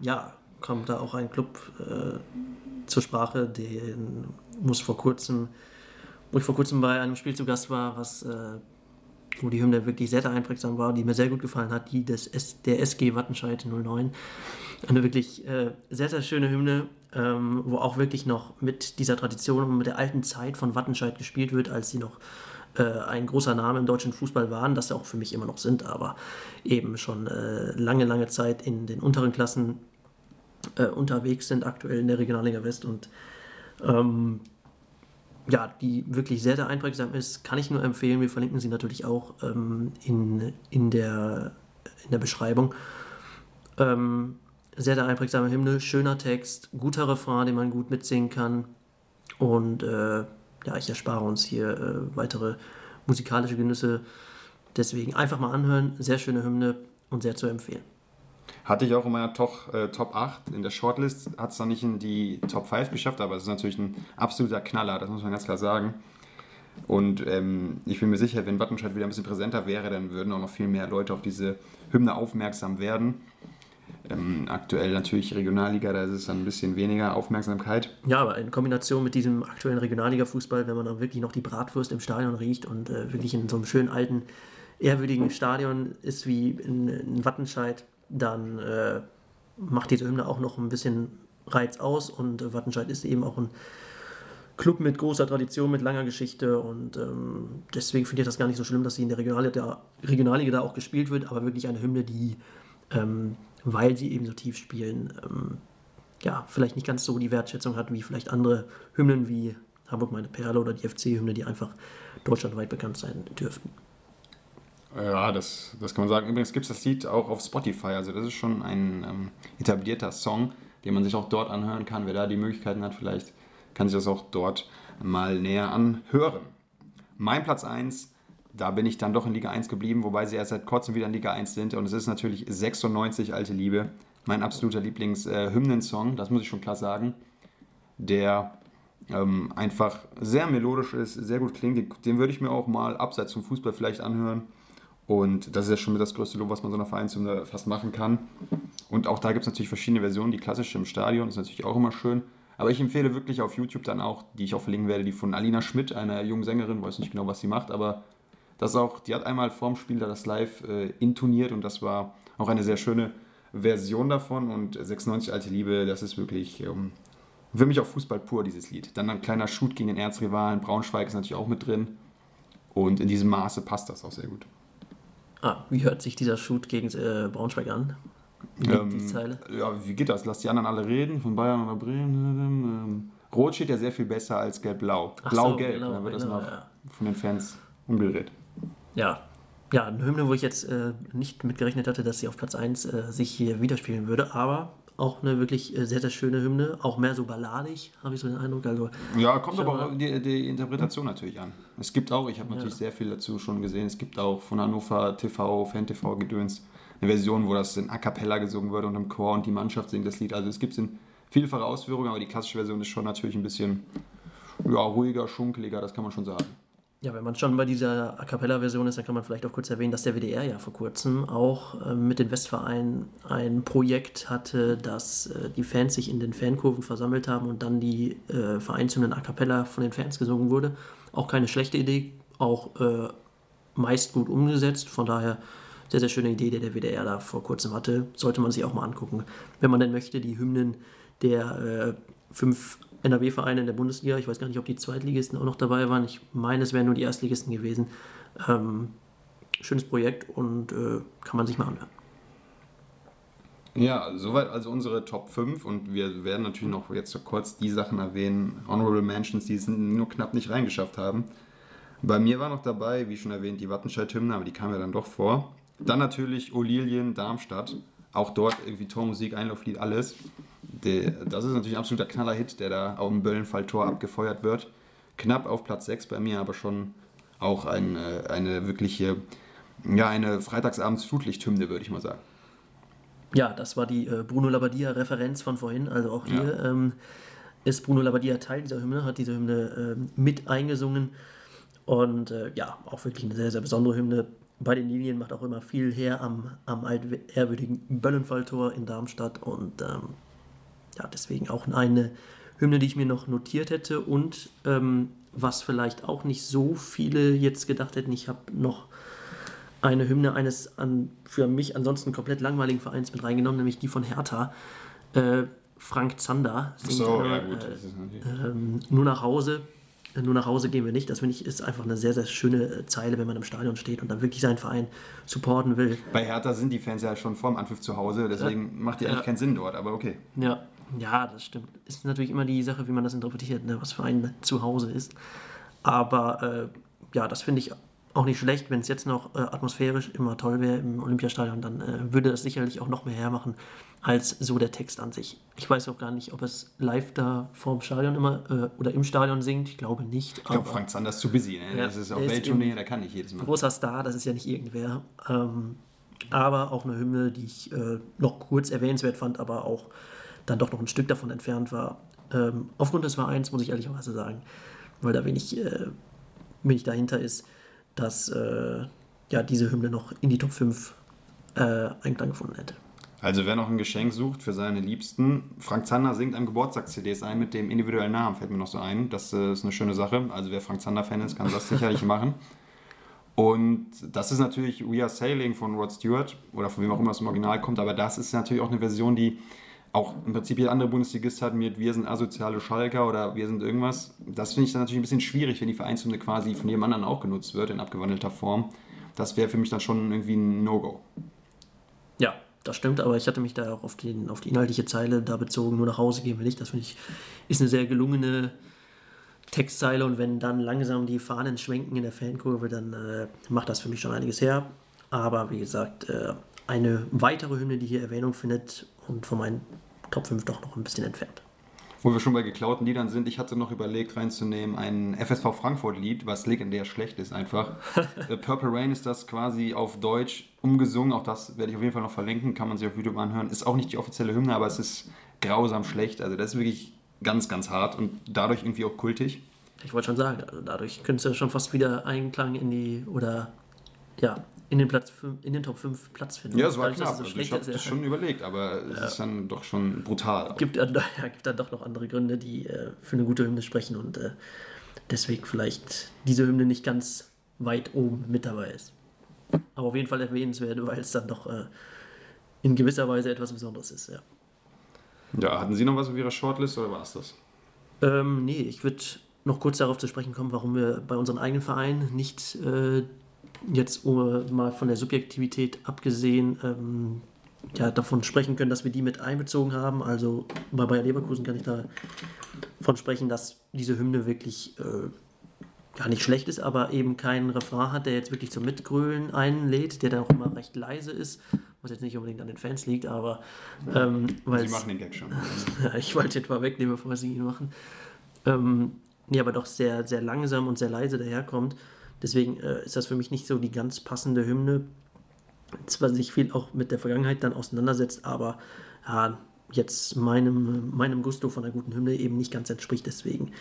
ja, kommt da auch ein Club äh, zur Sprache, den muss vor kurzem, wo ich vor kurzem bei einem Spiel zu Gast war, was äh, wo die Hymne wirklich sehr, sehr einprägsam war, die mir sehr gut gefallen hat, die des S der SG Wattenscheid 09. Eine wirklich äh, sehr, sehr schöne Hymne, ähm, wo auch wirklich noch mit dieser Tradition und mit der alten Zeit von Wattenscheid gespielt wird, als sie noch äh, ein großer Name im deutschen Fußball waren, das sie auch für mich immer noch sind, aber eben schon äh, lange, lange Zeit in den unteren Klassen äh, unterwegs sind, aktuell in der Regionalliga West und ähm, ja, die wirklich sehr, sehr einprägsam ist, kann ich nur empfehlen. Wir verlinken sie natürlich auch ähm, in, in, der, in der Beschreibung. Ähm, sehr, sehr einprägsame Hymne, schöner Text, guter Refrain, den man gut mitsingen kann. Und äh, ja, ich erspare uns hier äh, weitere musikalische Genüsse. Deswegen einfach mal anhören, sehr schöne Hymne und sehr zu empfehlen. Hatte ich auch in meiner Top, äh, Top 8 in der Shortlist, hat es dann nicht in die Top 5 geschafft, aber es ist natürlich ein absoluter Knaller, das muss man ganz klar sagen. Und ähm, ich bin mir sicher, wenn Wattenscheid wieder ein bisschen präsenter wäre, dann würden auch noch viel mehr Leute auf diese Hymne aufmerksam werden. Ähm, aktuell natürlich Regionalliga, da ist es dann ein bisschen weniger Aufmerksamkeit. Ja, aber in Kombination mit diesem aktuellen Regionalliga-Fußball, wenn man dann wirklich noch die Bratwurst im Stadion riecht und äh, wirklich in so einem schönen alten, ehrwürdigen Stadion ist wie in, in Wattenscheid, dann äh, macht diese Hymne auch noch ein bisschen Reiz aus und äh, Wattenscheid ist eben auch ein Club mit großer Tradition, mit langer Geschichte und ähm, deswegen finde ich das gar nicht so schlimm, dass sie in der Regionalliga, Regionalliga da auch gespielt wird, aber wirklich eine Hymne, die ähm, weil sie eben so tief spielen, ähm, ja, vielleicht nicht ganz so die Wertschätzung hat wie vielleicht andere Hymnen wie Hamburg meine Perle oder die FC-Hymne, die einfach deutschlandweit bekannt sein dürften. Ja, das, das kann man sagen. Übrigens gibt es das Lied auch auf Spotify. Also das ist schon ein ähm, etablierter Song, den man sich auch dort anhören kann. Wer da die Möglichkeiten hat, vielleicht kann sich das auch dort mal näher anhören. Mein Platz 1 da bin ich dann doch in Liga 1 geblieben, wobei sie erst seit kurzem wieder in Liga 1 sind. Und es ist natürlich 96 Alte Liebe, mein absoluter Lieblings-Hymnensong, äh, das muss ich schon klar sagen, der ähm, einfach sehr melodisch ist, sehr gut klingt. Den würde ich mir auch mal abseits vom Fußball vielleicht anhören. Und das ist ja schon mit das größte Lob, was man so einer Vereinshymne fast machen kann. Und auch da gibt es natürlich verschiedene Versionen. Die klassische im Stadion ist natürlich auch immer schön. Aber ich empfehle wirklich auf YouTube dann auch, die ich auch verlinken werde, die von Alina Schmidt, einer jungen Sängerin, weiß nicht genau, was sie macht, aber das auch, die hat einmal vorm Spiel da das live äh, intoniert und das war auch eine sehr schöne Version davon. Und 96 Alte Liebe, das ist wirklich ähm, für mich auch Fußball pur, dieses Lied. Dann ein kleiner Shoot gegen den Erzrivalen, Braunschweig ist natürlich auch mit drin. Und in diesem Maße passt das auch sehr gut. Ah, wie hört sich dieser Shoot gegen äh, Braunschweig an? Ähm, die Zeile? Ja, wie geht das? Lass die anderen alle reden, von Bayern oder Bremen. Ähm, Rot steht ja sehr viel besser als Gelb-Blau. Blau-Gelb, so, genau, da wird das noch ja. von den Fans umgedreht ja, ja, eine Hymne, wo ich jetzt äh, nicht mitgerechnet hatte, dass sie auf Platz 1 äh, sich hier widerspielen würde, aber auch eine wirklich äh, sehr, sehr schöne Hymne, auch mehr so balladig, habe ich so den Eindruck. Also, ja, kommt aber auch die, die, Interpretation natürlich an. Es gibt auch, ich habe natürlich ja. sehr viel dazu schon gesehen, es gibt auch von Hannover TV, Fan-TV gedöns, eine Version, wo das in A Cappella gesungen wird und im Chor und die Mannschaft singt das Lied. Also es gibt es in vielfacher Ausführung, aber die klassische Version ist schon natürlich ein bisschen ja, ruhiger, schunkeliger, das kann man schon sagen. Ja, wenn man schon bei dieser A Cappella-Version ist, dann kann man vielleicht auch kurz erwähnen, dass der WDR ja vor kurzem auch äh, mit den Westvereinen ein Projekt hatte, dass äh, die Fans sich in den Fankurven versammelt haben und dann die äh, Vereinshymnen A Cappella von den Fans gesungen wurde. Auch keine schlechte Idee, auch äh, meist gut umgesetzt. Von daher sehr, sehr schöne Idee, die der WDR da vor kurzem hatte. Sollte man sich auch mal angucken. Wenn man denn möchte, die Hymnen der äh, fünf NRW-Vereine in der Bundesliga. Ich weiß gar nicht, ob die Zweitligisten auch noch dabei waren. Ich meine, es wären nur die Erstligisten gewesen. Ähm, schönes Projekt und äh, kann man sich mal anhören. Ja, soweit also unsere Top 5 und wir werden natürlich noch jetzt so kurz die Sachen erwähnen, Honorable Mentions, die es nur knapp nicht reingeschafft haben. Bei mir war noch dabei, wie schon erwähnt, die Wattenscheid-Hymne, aber die kam ja dann doch vor. Dann natürlich Olilien, Darmstadt. Auch dort irgendwie Tormusik, Einlauflied, alles. Die, das ist natürlich ein absoluter Knaller-Hit, der da auf dem Böllenfall-Tor abgefeuert wird. Knapp auf Platz 6 bei mir, aber schon auch eine, eine wirkliche, ja, eine Freitagsabends-Flutlichthymne, würde ich mal sagen. Ja, das war die äh, Bruno Labbadia-Referenz von vorhin. Also auch hier ja. ähm, ist Bruno Labbadia Teil dieser Hymne, hat diese Hymne äh, mit eingesungen. Und äh, ja, auch wirklich eine sehr, sehr besondere Hymne bei den Lilien macht auch immer viel her am, am altehrwürdigen Böllenfalltor in Darmstadt und ähm, ja, deswegen auch eine Hymne, die ich mir noch notiert hätte und ähm, was vielleicht auch nicht so viele jetzt gedacht hätten, ich habe noch eine Hymne eines an, für mich ansonsten komplett langweiligen Vereins mit reingenommen, nämlich die von Hertha. Äh, Frank Zander singt so, ja, gut, äh, äh, nur nach Hause nur nach Hause gehen wir nicht. Das finde ich ist einfach eine sehr, sehr schöne äh, Zeile, wenn man im Stadion steht und dann wirklich seinen Verein supporten will. Bei Hertha sind die Fans ja schon vorm Anpfiff zu Hause, deswegen ja. macht die eigentlich ja. keinen Sinn dort, aber okay. Ja, ja, das stimmt. Ist natürlich immer die Sache, wie man das interpretiert, ne, was für ein Zuhause ist. Aber äh, ja, das finde ich auch nicht schlecht, wenn es jetzt noch äh, atmosphärisch immer toll wäre im Olympiastadion, dann äh, würde das sicherlich auch noch mehr hermachen als so der Text an sich. Ich weiß auch gar nicht, ob es live da vorm Stadion immer äh, oder im Stadion singt. Ich glaube nicht. Ich glaube, Frank Zander ist zu busy. Ne? Ja, das ist auf Welttournee, da kann ich jedes Mal. Großer Star, das ist ja nicht irgendwer. Ähm, aber auch eine Hymne, die ich äh, noch kurz erwähnenswert fand, aber auch dann doch noch ein Stück davon entfernt war. Ähm, aufgrund des Vereins muss ich ehrlicherweise sagen, weil da wenig, äh, wenig dahinter ist dass äh, ja, diese Hymne noch in die Top 5 äh, Einklang gefunden hätte. Also wer noch ein Geschenk sucht für seine Liebsten, Frank Zander singt einem Geburtstags-CDs ein mit dem individuellen Namen, fällt mir noch so ein. Das äh, ist eine schöne Sache. Also wer Frank Zander-Fan ist, kann das sicherlich machen. Und das ist natürlich We Are Sailing von Rod Stewart oder von wem auch immer es im Original kommt, aber das ist natürlich auch eine Version, die auch im Prinzip jeder andere Bundesligist hat mit wir sind asoziale Schalker oder wir sind irgendwas. Das finde ich dann natürlich ein bisschen schwierig, wenn die Vereinshymne quasi von jedem anderen auch genutzt wird in abgewandelter Form. Das wäre für mich dann schon irgendwie ein No-Go. Das stimmt, aber ich hatte mich da auch auf, den, auf die inhaltliche Zeile da bezogen, nur nach Hause gehen wir nicht. Das finde ich ist eine sehr gelungene Textzeile und wenn dann langsam die Fahnen schwenken in der Fankurve, dann äh, macht das für mich schon einiges her. Aber wie gesagt, äh, eine weitere Hymne, die hier Erwähnung findet und von meinen Top 5 doch noch ein bisschen entfernt. Wo wir schon bei geklauten Liedern sind, ich hatte noch überlegt reinzunehmen ein FSV Frankfurt-Lied, was legendär schlecht ist einfach. Purple Rain ist das quasi auf Deutsch umgesungen, auch das werde ich auf jeden Fall noch verlinken, kann man sich auf YouTube anhören. Ist auch nicht die offizielle Hymne, aber es ist grausam schlecht, also das ist wirklich ganz, ganz hart und dadurch irgendwie auch kultig. Ich wollte schon sagen, also dadurch könntest du schon fast wieder Einklang in die, oder ja, in den, Platz, in den Top 5 Platz finden. Ja, es war knapp. So also ich habe das schon überlegt, aber es ja. ist dann doch schon brutal. Gibt, ja, gibt dann doch noch andere Gründe, die äh, für eine gute Hymne sprechen und äh, deswegen vielleicht diese Hymne nicht ganz weit oben mit dabei ist. Aber auf jeden Fall erwähnenswert, weil es dann doch äh, in gewisser Weise etwas Besonderes ist, ja. Ja, hatten Sie noch was auf Ihrer Shortlist oder war es das? Ähm, nee, ich würde noch kurz darauf zu sprechen kommen, warum wir bei unserem eigenen Verein nicht äh, jetzt mal von der Subjektivität abgesehen ähm, ja, davon sprechen können, dass wir die mit einbezogen haben. Also bei Bayer Leverkusen kann ich davon sprechen, dass diese Hymne wirklich äh, gar nicht schlecht ist, aber eben keinen Refrain hat, der jetzt wirklich zum Mitgrölen einlädt, der dann auch immer recht leise ist, was jetzt nicht unbedingt an den Fans liegt, aber ähm, weil Sie machen den Gag schon. ich wollte etwa wegnehmen, bevor Sie ihn machen. Ähm, nee, aber doch sehr, sehr langsam und sehr leise daherkommt. Deswegen äh, ist das für mich nicht so die ganz passende Hymne. zwar sich viel auch mit der Vergangenheit dann auseinandersetzt, aber ja, jetzt meinem, meinem Gusto von einer guten Hymne eben nicht ganz entspricht. Deswegen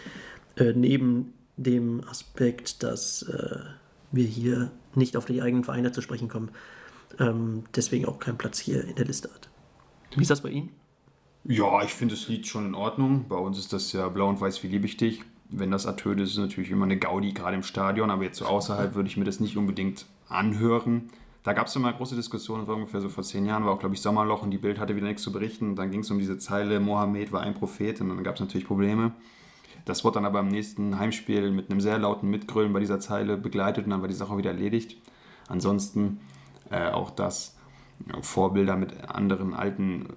äh, neben dem Aspekt, dass äh, wir hier nicht auf die eigenen Vereine zu sprechen kommen, ähm, deswegen auch keinen Platz hier in der Liste hat. Wie ist das bei Ihnen? Ja, ich finde das Lied schon in Ordnung. Bei uns ist das ja blau und weiß wie liebe ich dich. Wenn das ertönt, ist es natürlich immer eine Gaudi, gerade im Stadion, aber jetzt so außerhalb würde ich mir das nicht unbedingt anhören. Da gab es immer große Diskussionen, war ungefähr so vor zehn Jahren, war auch, glaube ich, Sommerloch und die Bild hatte wieder nichts zu berichten. Dann ging es um diese Zeile, Mohammed war ein Prophet und dann gab es natürlich Probleme. Das wurde dann aber im nächsten Heimspiel mit einem sehr lauten Mitgrölen bei dieser Zeile begleitet und dann war die Sache wieder erledigt. Ansonsten äh, auch das Vorbilder mit anderen alten,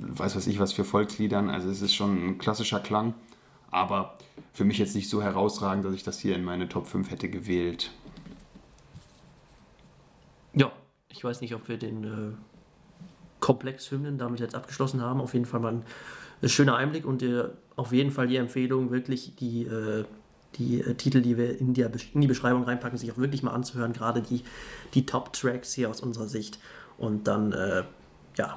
weiß was ich was für Volksliedern. Also es ist schon ein klassischer Klang, aber für mich jetzt nicht so herausragend, dass ich das hier in meine Top 5 hätte gewählt. Ja, ich weiß nicht, ob wir den äh, Komplex Hymnen damit jetzt abgeschlossen haben. Auf jeden Fall mal ein, ein schöner Einblick und äh, auf jeden Fall die Empfehlung, wirklich die, äh, die äh, Titel, die wir in, der, in die Beschreibung reinpacken, sich auch wirklich mal anzuhören. Gerade die, die Top-Tracks hier aus unserer Sicht. Und dann, äh, ja.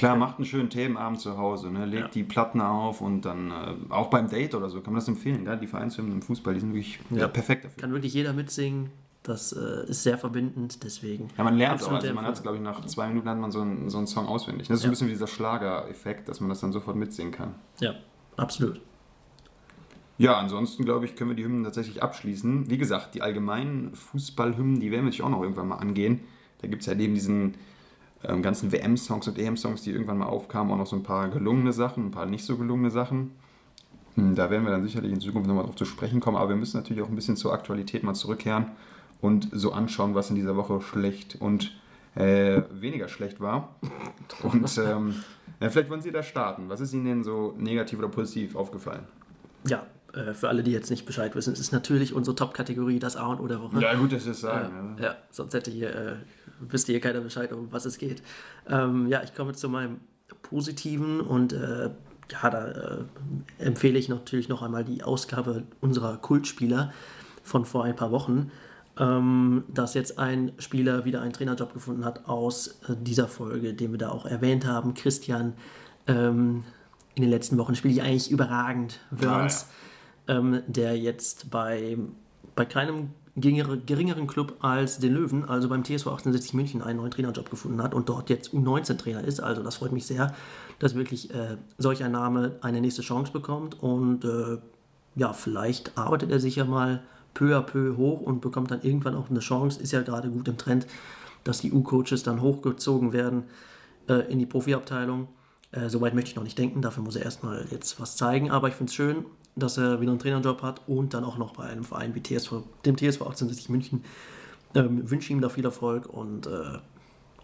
Klar, macht einen schönen Themenabend zu Hause, ne? legt ja. die Platten auf und dann äh, auch beim Date oder so kann man das empfehlen. Ja? Die Vereinshymnen im Fußball, die sind wirklich ja. perfekt dafür. Kann wirklich jeder mitsingen. Das äh, ist sehr verbindend, deswegen. Ja, man lernt auch. Also man hat es, glaube ich, nach zwei Minuten hat man so einen, so einen Song auswendig. Das ist ja. ein bisschen wie dieser Schlager-Effekt, dass man das dann sofort mitsingen kann. Ja, absolut. Ja, ansonsten glaube ich, können wir die Hymnen tatsächlich abschließen. Wie gesagt, die allgemeinen Fußballhymnen, die werden wir natürlich auch noch irgendwann mal angehen. Da gibt es ja neben diesen ähm, ganzen WM-Songs und EM-Songs, die irgendwann mal aufkamen, auch noch so ein paar gelungene Sachen, ein paar nicht so gelungene Sachen. Hm, da werden wir dann sicherlich in Zukunft nochmal drauf zu sprechen kommen, aber wir müssen natürlich auch ein bisschen zur Aktualität mal zurückkehren und so anschauen, was in dieser Woche schlecht und äh, weniger schlecht war. Und ähm, ja, vielleicht wollen Sie da starten. Was ist Ihnen denn so negativ oder positiv aufgefallen? Ja, äh, für alle, die jetzt nicht Bescheid wissen, es ist natürlich unsere Top-Kategorie, das A und O der Woche. Ja, gut, dass Sie es sagen. Äh, ja. ja. sonst hätte hier, äh, wüsste hier keiner Bescheid, um was es geht. Ähm, ja, ich komme zu meinem Positiven und äh, ja, da äh, empfehle ich natürlich noch einmal die Ausgabe unserer Kultspieler von vor ein paar Wochen, ähm, dass jetzt ein Spieler wieder einen Trainerjob gefunden hat aus dieser Folge, den wir da auch erwähnt haben, Christian. Ähm, in den letzten Wochen spiele ich eigentlich überragend. Wörns. Ah, ja ähm, der jetzt bei, bei keinem geringeren Club als den Löwen, also beim TSV 1860 München, einen neuen Trainerjob gefunden hat und dort jetzt U19-Trainer ist. Also das freut mich sehr, dass wirklich äh, solch ein Name eine nächste Chance bekommt und äh, ja, vielleicht arbeitet er sich ja mal peu à peu hoch und bekommt dann irgendwann auch eine Chance. Ist ja gerade gut im Trend, dass die U-Coaches dann hochgezogen werden äh, in die Profiabteilung. Äh, Soweit möchte ich noch nicht denken, dafür muss er erstmal jetzt was zeigen, aber ich finde es schön, dass er wieder einen Trainerjob hat und dann auch noch bei einem Verein wie TSV, dem TSV 1860 München. Ähm, wünsche ihm da viel Erfolg und äh,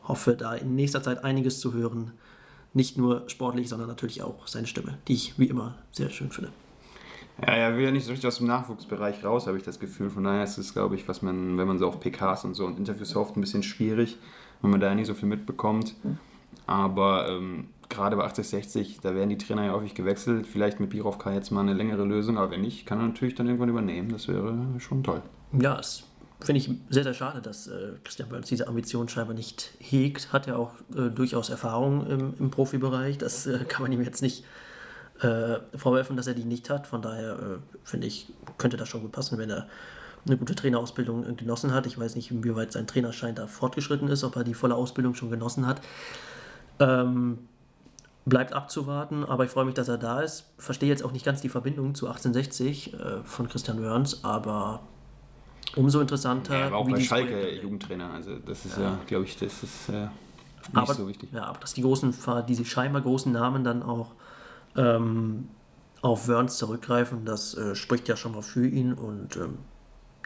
hoffe da in nächster Zeit einiges zu hören. Nicht nur sportlich, sondern natürlich auch seine Stimme, die ich wie immer sehr schön finde. Ja, er will ja nicht so richtig aus dem Nachwuchsbereich raus, habe ich das Gefühl. Von daher ist es, glaube ich, was man, wenn man so auf PKs und so und Interviews hofft, ein bisschen schwierig, wenn man da nicht so viel mitbekommt. Aber ähm, gerade bei 8060, da werden die Trainer ja häufig gewechselt. Vielleicht mit Birovka jetzt mal eine längere Lösung, aber wenn nicht, kann er natürlich dann irgendwann übernehmen. Das wäre schon toll. Ja, es finde ich sehr, sehr schade, dass äh, Christian Burns diese Ambition scheinbar nicht hegt. Hat ja auch äh, durchaus Erfahrung im, im Profibereich. Das äh, kann man ihm jetzt nicht äh, vorwerfen, dass er die nicht hat. Von daher äh, finde ich, könnte das schon gut passen, wenn er eine gute Trainerausbildung genossen hat. Ich weiß nicht, inwieweit sein Trainerschein da fortgeschritten ist, ob er die volle Ausbildung schon genossen hat. Ähm, bleibt abzuwarten, aber ich freue mich, dass er da ist. Verstehe jetzt auch nicht ganz die Verbindung zu 1860 äh, von Christian Wörns, aber umso interessanter. Ja, aber auch bei Schalke Jugendtrainer, also das ist ja, ja glaube ich, das ist äh, nicht aber, so wichtig. Ja, aber dass die großen, diese scheinbar großen Namen dann auch ähm, auf Wörns zurückgreifen, das äh, spricht ja schon mal für ihn und ähm,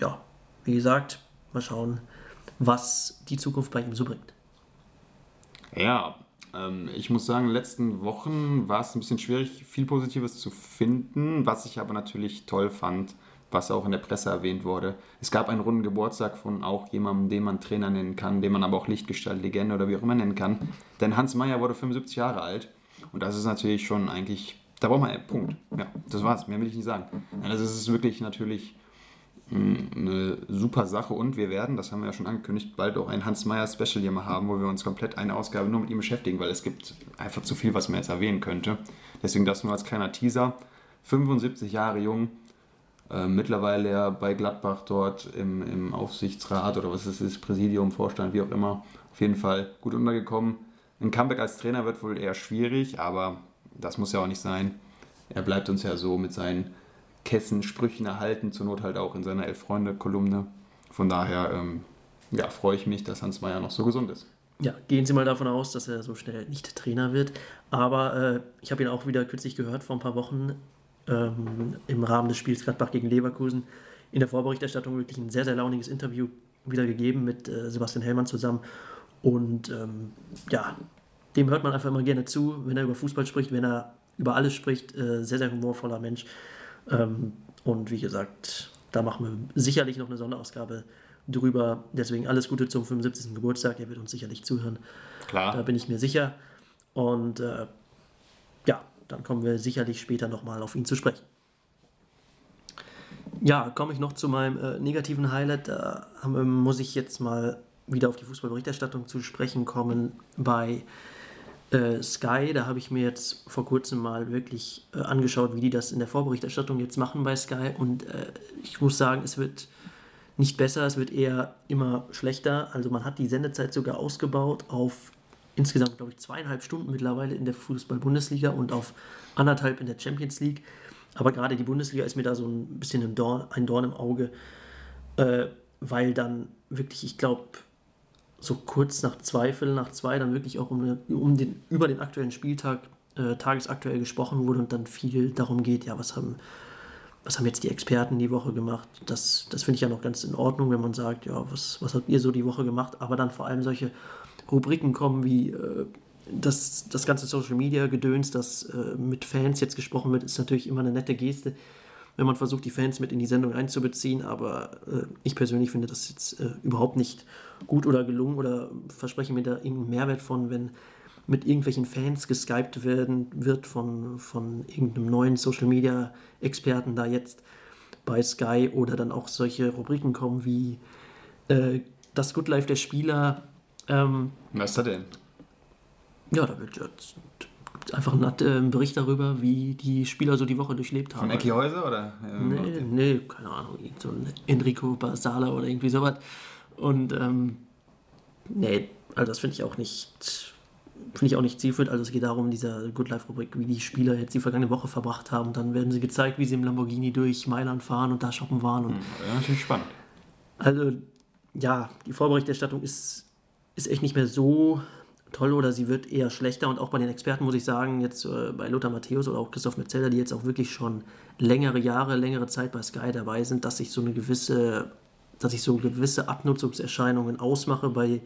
ja, wie gesagt, mal schauen, was die Zukunft bei ihm so bringt. Ja, ich muss sagen, in den letzten Wochen war es ein bisschen schwierig, viel Positives zu finden, was ich aber natürlich toll fand, was auch in der Presse erwähnt wurde. Es gab einen runden Geburtstag von auch jemandem, den man Trainer nennen kann, den man aber auch Lichtgestalt, Legende oder wie auch immer nennen kann. Denn Hans Meyer wurde 75 Jahre alt und das ist natürlich schon eigentlich, da braucht man einen Punkt. Ja, das war's, mehr will ich nicht sagen. Ja, das ist wirklich natürlich eine super Sache und wir werden, das haben wir ja schon angekündigt, bald auch ein Hans Meyer Special hier mal haben, wo wir uns komplett eine Ausgabe nur mit ihm beschäftigen, weil es gibt einfach zu viel, was man jetzt erwähnen könnte. Deswegen das nur als kleiner Teaser. 75 Jahre jung, äh, mittlerweile ja bei Gladbach dort im, im Aufsichtsrat oder was es ist, Präsidium, Vorstand, wie auch immer. Auf jeden Fall gut untergekommen. Ein Comeback als Trainer wird wohl eher schwierig, aber das muss ja auch nicht sein. Er bleibt uns ja so mit seinen Kessensprüchen erhalten, zur Not halt auch in seiner Elf-Freunde-Kolumne. Von daher ähm, ja, freue ich mich, dass Hans Meyer noch so gesund ist. Ja, gehen Sie mal davon aus, dass er so schnell nicht Trainer wird. Aber äh, ich habe ihn auch wieder kürzlich gehört, vor ein paar Wochen ähm, im Rahmen des Spiels Gladbach gegen Leverkusen. In der Vorberichterstattung wirklich ein sehr, sehr launiges Interview wieder gegeben mit äh, Sebastian Hellmann zusammen. Und ähm, ja, dem hört man einfach immer gerne zu, wenn er über Fußball spricht, wenn er über alles spricht. Äh, sehr, sehr humorvoller Mensch. Ähm, und wie gesagt, da machen wir sicherlich noch eine Sonderausgabe drüber. Deswegen alles Gute zum 75. Geburtstag. Er wird uns sicherlich zuhören. Klar. Da bin ich mir sicher. Und äh, ja, dann kommen wir sicherlich später nochmal auf ihn zu sprechen. Ja, komme ich noch zu meinem äh, negativen Highlight. Da haben, muss ich jetzt mal wieder auf die Fußballberichterstattung zu sprechen kommen bei äh, Sky, da habe ich mir jetzt vor kurzem mal wirklich äh, angeschaut, wie die das in der Vorberichterstattung jetzt machen bei Sky. Und äh, ich muss sagen, es wird nicht besser, es wird eher immer schlechter. Also man hat die Sendezeit sogar ausgebaut auf insgesamt, glaube ich, zweieinhalb Stunden mittlerweile in der Fußball-Bundesliga und auf anderthalb in der Champions League. Aber gerade die Bundesliga ist mir da so ein bisschen ein Dorn, ein Dorn im Auge, äh, weil dann wirklich, ich glaube, so kurz nach zwei, Viertel nach zwei dann wirklich auch um, um den, über den aktuellen Spieltag äh, tagesaktuell gesprochen wurde und dann viel darum geht, ja, was haben, was haben jetzt die Experten die Woche gemacht? Das, das finde ich ja noch ganz in Ordnung, wenn man sagt, ja, was, was habt ihr so die Woche gemacht? Aber dann vor allem solche Rubriken kommen wie äh, das, das ganze Social Media Gedöns, das äh, mit Fans jetzt gesprochen wird, ist natürlich immer eine nette Geste wenn man versucht, die Fans mit in die Sendung einzubeziehen. Aber äh, ich persönlich finde das jetzt äh, überhaupt nicht gut oder gelungen oder verspreche mir da irgendeinen Mehrwert von, wenn mit irgendwelchen Fans geskypt werden wird von, von irgendeinem neuen Social Media Experten da jetzt bei Sky oder dann auch solche Rubriken kommen wie äh, das Good Life der Spieler. Ähm, Was ist da denn? Ja, da wird jetzt einfach einen äh, Bericht darüber, wie die Spieler so die Woche durchlebt haben. Von Ecki Häuser oder? Nee, nee, keine Ahnung, so ein Enrico Basala oder irgendwie sowas. Und ähm, nee, also das finde ich auch nicht finde ich auch nicht zielführend. Also es geht darum, dieser Good Life Rubrik, wie die Spieler jetzt die vergangene Woche verbracht haben. Dann werden sie gezeigt, wie sie im Lamborghini durch Mailand fahren und da shoppen waren. Und ja, natürlich spannend. Also ja, die Vorberichterstattung ist, ist echt nicht mehr so toll oder sie wird eher schlechter. Und auch bei den Experten muss ich sagen, jetzt äh, bei Lothar Matthäus oder auch Christoph Metzeler, die jetzt auch wirklich schon längere Jahre, längere Zeit bei Sky dabei sind, dass ich so eine gewisse, dass ich so gewisse Abnutzungserscheinungen ausmache bei,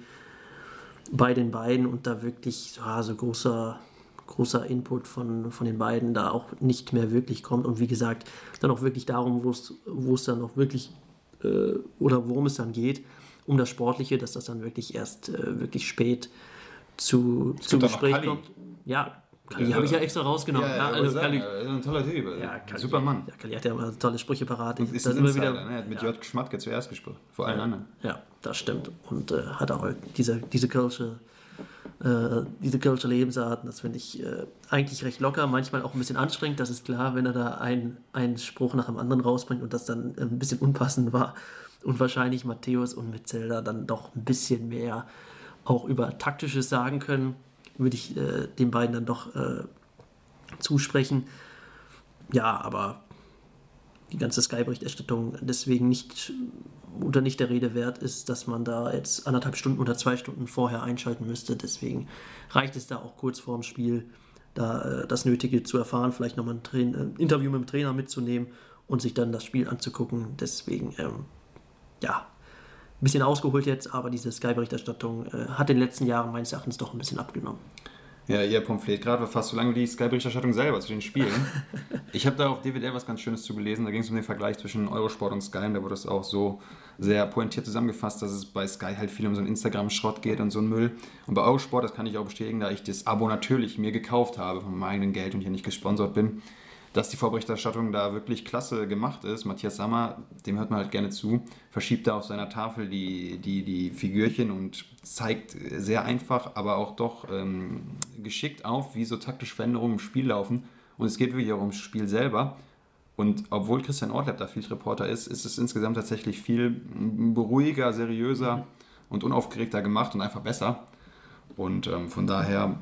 bei den beiden und da wirklich ja, so großer, großer Input von, von den beiden da auch nicht mehr wirklich kommt. Und wie gesagt, dann auch wirklich darum, wo es dann auch wirklich äh, oder worum es dann geht, um das Sportliche, dass das dann wirklich erst äh, wirklich spät zu, zu Gespräch kommt. Ja, Kali ja, habe ich ja extra rausgenommen. Ja, ja, also Kali, ja, ein toller Typ. Ja, Kali, Super Mann. Ja, Kali hat ja immer tolle Sprüche parat. Und ist ein Insider, wieder, ne? Er hat mit ja. J. Schmatke zuerst gesprochen, vor allen anderen. Ja, das stimmt. Und äh, hat auch diese, diese Kölsche, äh, diese Kölsche Lebensarten, das finde ich äh, eigentlich recht locker, manchmal auch ein bisschen anstrengend, das ist klar, wenn er da einen Spruch nach dem anderen rausbringt und das dann ein bisschen unpassend war. Und wahrscheinlich Matthäus und Metzelda dann doch ein bisschen mehr auch über Taktisches sagen können, würde ich äh, den beiden dann doch äh, zusprechen. Ja, aber die ganze Sky-Berichterstattung deswegen nicht oder nicht der Rede wert ist, dass man da jetzt anderthalb Stunden oder zwei Stunden vorher einschalten müsste. Deswegen reicht es da auch kurz vorm Spiel, da äh, das Nötige zu erfahren, vielleicht nochmal ein Train äh, Interview mit dem Trainer mitzunehmen und sich dann das Spiel anzugucken. Deswegen, ähm, ja, bisschen ausgeholt jetzt, aber diese Sky-Berichterstattung äh, hat in den letzten Jahren meines Erachtens doch ein bisschen abgenommen. Ja, ihr Pamphlet gerade war fast so lange wie die Sky-Berichterstattung selber zu den Spielen. ich habe da auf DVD was ganz Schönes zu gelesen. Da ging es um den Vergleich zwischen Eurosport und Sky und da wurde es auch so sehr pointiert zusammengefasst, dass es bei Sky halt viel um so einen Instagram-Schrott geht und so einen Müll. Und bei Eurosport, das kann ich auch bestätigen, da ich das Abo natürlich mir gekauft habe von meinem eigenen Geld und hier nicht gesponsert bin, dass die Vorberichterstattung da wirklich klasse gemacht ist. Matthias Sammer, dem hört man halt gerne zu, verschiebt da auf seiner Tafel die, die, die Figürchen und zeigt sehr einfach, aber auch doch ähm, geschickt auf, wie so taktische Veränderungen im Spiel laufen. Und es geht wirklich auch ums Spiel selber. Und obwohl Christian Ortlepp da Field Reporter ist, ist es insgesamt tatsächlich viel beruhiger, seriöser mhm. und unaufgeregter gemacht und einfach besser. Und ähm, von daher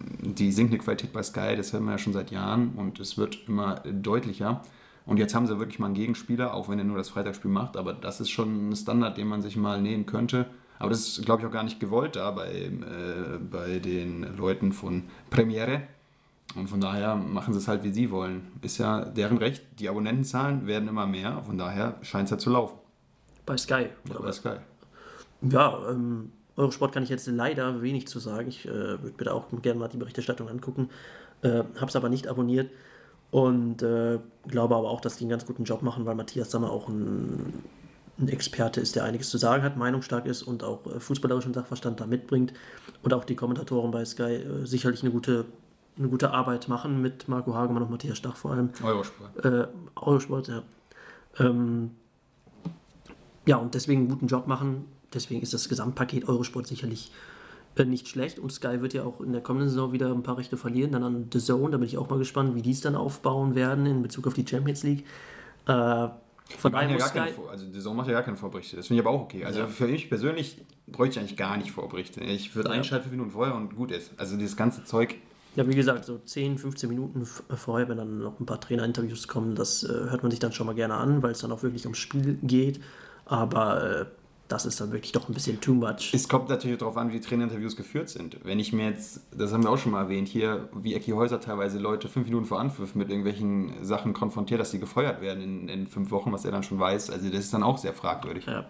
die sinkende Qualität bei Sky, das hören wir ja schon seit Jahren und es wird immer deutlicher. Und jetzt haben sie wirklich mal einen Gegenspieler, auch wenn er nur das Freitagsspiel macht, aber das ist schon ein Standard, den man sich mal nehmen könnte. Aber das ist, glaube ich, auch gar nicht gewollt da bei, äh, bei den Leuten von Premiere. Und von daher machen sie es halt, wie sie wollen. Ist ja deren Recht. Die Abonnentenzahlen werden immer mehr, von daher scheint es ja zu laufen. Bei Sky. Ja, bei Sky. Ja, ähm, Eurosport kann ich jetzt leider wenig zu sagen. Ich äh, würde mir da auch gerne mal die Berichterstattung angucken. Äh, Habe es aber nicht abonniert und äh, glaube aber auch, dass die einen ganz guten Job machen, weil Matthias Sammer auch ein, ein Experte ist, der einiges zu sagen hat, meinungsstark ist und auch äh, fußballerischen Sachverstand da mitbringt. Und auch die Kommentatoren bei Sky äh, sicherlich eine gute, eine gute Arbeit machen mit Marco Hagemann und Matthias Stach vor allem. Eurosport. Äh, Eurosport, ja. Ähm, ja, und deswegen einen guten Job machen Deswegen ist das Gesamtpaket Eurosport sicherlich äh, nicht schlecht. Und Sky wird ja auch in der kommenden Saison wieder ein paar Rechte verlieren. Dann an The Zone, da bin ich auch mal gespannt, wie die es dann aufbauen werden in Bezug auf die Champions League. Äh, von daher ja Sky also The Zone macht ja gar keine Vorberichte. Das finde ich aber auch okay. Also ja. für mich persönlich bräuchte ich eigentlich gar nicht Vorberichte. Ich würde ja. einschalten fünf Minuten vorher und gut ist. Also dieses ganze Zeug. Ja, wie gesagt, so 10, 15 Minuten vorher, wenn dann noch ein paar Trainerinterviews kommen, das äh, hört man sich dann schon mal gerne an, weil es dann auch wirklich ums Spiel geht. Aber äh, das ist dann wirklich doch ein bisschen too much. Es kommt natürlich darauf an, wie die Trainerinterviews geführt sind. Wenn ich mir jetzt, das haben wir auch schon mal erwähnt, hier, wie Ecki Häuser teilweise Leute fünf Minuten vor Anpfiff mit irgendwelchen Sachen konfrontiert, dass sie gefeuert werden in, in fünf Wochen, was er dann schon weiß. Also das ist dann auch sehr fragwürdig. Ja.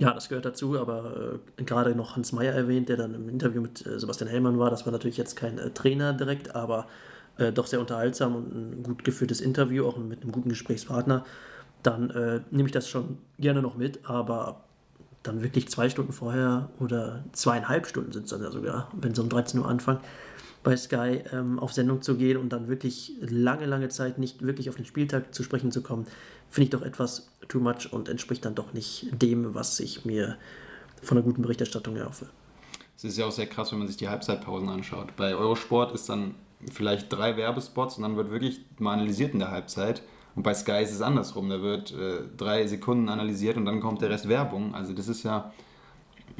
Ja, das gehört dazu, aber äh, gerade noch Hans Meyer erwähnt, der dann im Interview mit äh, Sebastian Hellmann war. Das war natürlich jetzt kein äh, Trainer direkt, aber äh, doch sehr unterhaltsam und ein gut geführtes Interview, auch mit einem guten Gesprächspartner. Dann äh, nehme ich das schon gerne noch mit, aber dann wirklich zwei Stunden vorher oder zweieinhalb Stunden sind es dann ja sogar, wenn sie um 13 Uhr anfangen, bei Sky ähm, auf Sendung zu gehen und dann wirklich lange, lange Zeit nicht wirklich auf den Spieltag zu sprechen zu kommen, finde ich doch etwas too much und entspricht dann doch nicht dem, was ich mir von einer guten Berichterstattung erhoffe. Es ist ja auch sehr krass, wenn man sich die Halbzeitpausen anschaut. Bei Eurosport ist dann vielleicht drei Werbespots und dann wird wirklich mal analysiert in der Halbzeit. Und bei Sky ist es andersrum. Da wird äh, drei Sekunden analysiert und dann kommt der Rest Werbung. Also das ist ja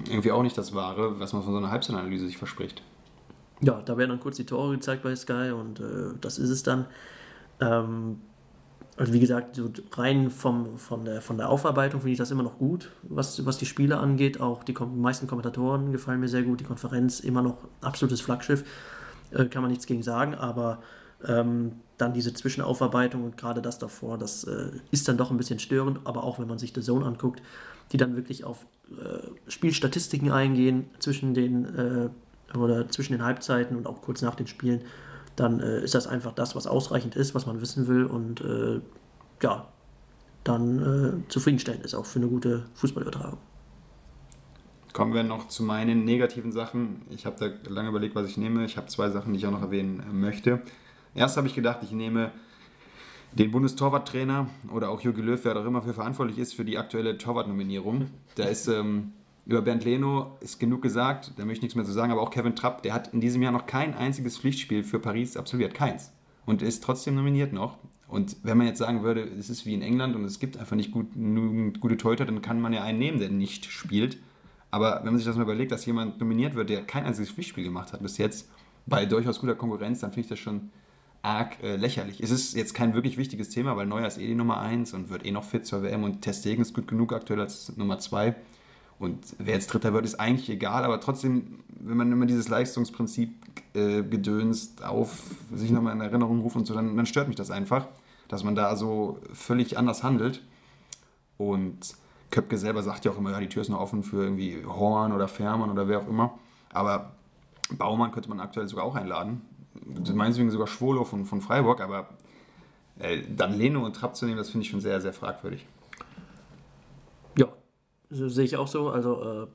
irgendwie auch nicht das Wahre, was man von so einer Halbzeitanalyse sich verspricht. Ja, da werden dann kurz die Tore gezeigt bei Sky und äh, das ist es dann. Ähm, also wie gesagt, so rein vom, von, der, von der Aufarbeitung finde ich das immer noch gut, was, was die Spiele angeht. Auch die meisten Kommentatoren gefallen mir sehr gut. Die Konferenz immer noch absolutes Flaggschiff, äh, kann man nichts gegen sagen. Aber ähm, dann diese Zwischenaufarbeitung und gerade das davor, das äh, ist dann doch ein bisschen störend, aber auch wenn man sich The Zone anguckt, die dann wirklich auf äh, Spielstatistiken eingehen zwischen den äh, oder zwischen den Halbzeiten und auch kurz nach den Spielen, dann äh, ist das einfach das, was ausreichend ist, was man wissen will und äh, ja, dann äh, zufriedenstellend ist auch für eine gute Fußballübertragung. Kommen wir noch zu meinen negativen Sachen. Ich habe da lange überlegt, was ich nehme. Ich habe zwei Sachen, die ich auch noch erwähnen möchte. Erst habe ich gedacht, ich nehme den Bundestorwarttrainer oder auch Jürgen Löw, wer auch immer für verantwortlich ist, für die aktuelle Torwartnominierung. Da ist ähm, über Bernd Leno ist genug gesagt, da möchte ich nichts mehr zu sagen, aber auch Kevin Trapp, der hat in diesem Jahr noch kein einziges Pflichtspiel für Paris absolviert, keins. Und ist trotzdem nominiert noch. Und wenn man jetzt sagen würde, es ist wie in England und es gibt einfach nicht gut, gute Torhüter, dann kann man ja einen nehmen, der nicht spielt. Aber wenn man sich das mal überlegt, dass jemand nominiert wird, der kein einziges Pflichtspiel gemacht hat bis jetzt, bei durchaus guter Konkurrenz, dann finde ich das schon arg äh, lächerlich. Es ist jetzt kein wirklich wichtiges Thema, weil Neuer ist eh die Nummer 1 und wird eh noch fit zur WM und Testegen ist gut genug aktuell als Nummer 2. Und wer jetzt Dritter wird, ist eigentlich egal, aber trotzdem, wenn man immer dieses Leistungsprinzip äh, gedönst auf sich nochmal in Erinnerung ruft und so, dann, dann stört mich das einfach, dass man da so völlig anders handelt. Und Köpke selber sagt ja auch immer, ja, die Tür ist noch offen für irgendwie Horn oder Fährmann oder wer auch immer. Aber Baumann könnte man aktuell sogar auch einladen meinetwegen sogar Schwolo von, von Freiburg, aber äh, dann Leno und Trapp zu nehmen, das finde ich schon sehr, sehr fragwürdig. Ja, sehe ich auch so. Also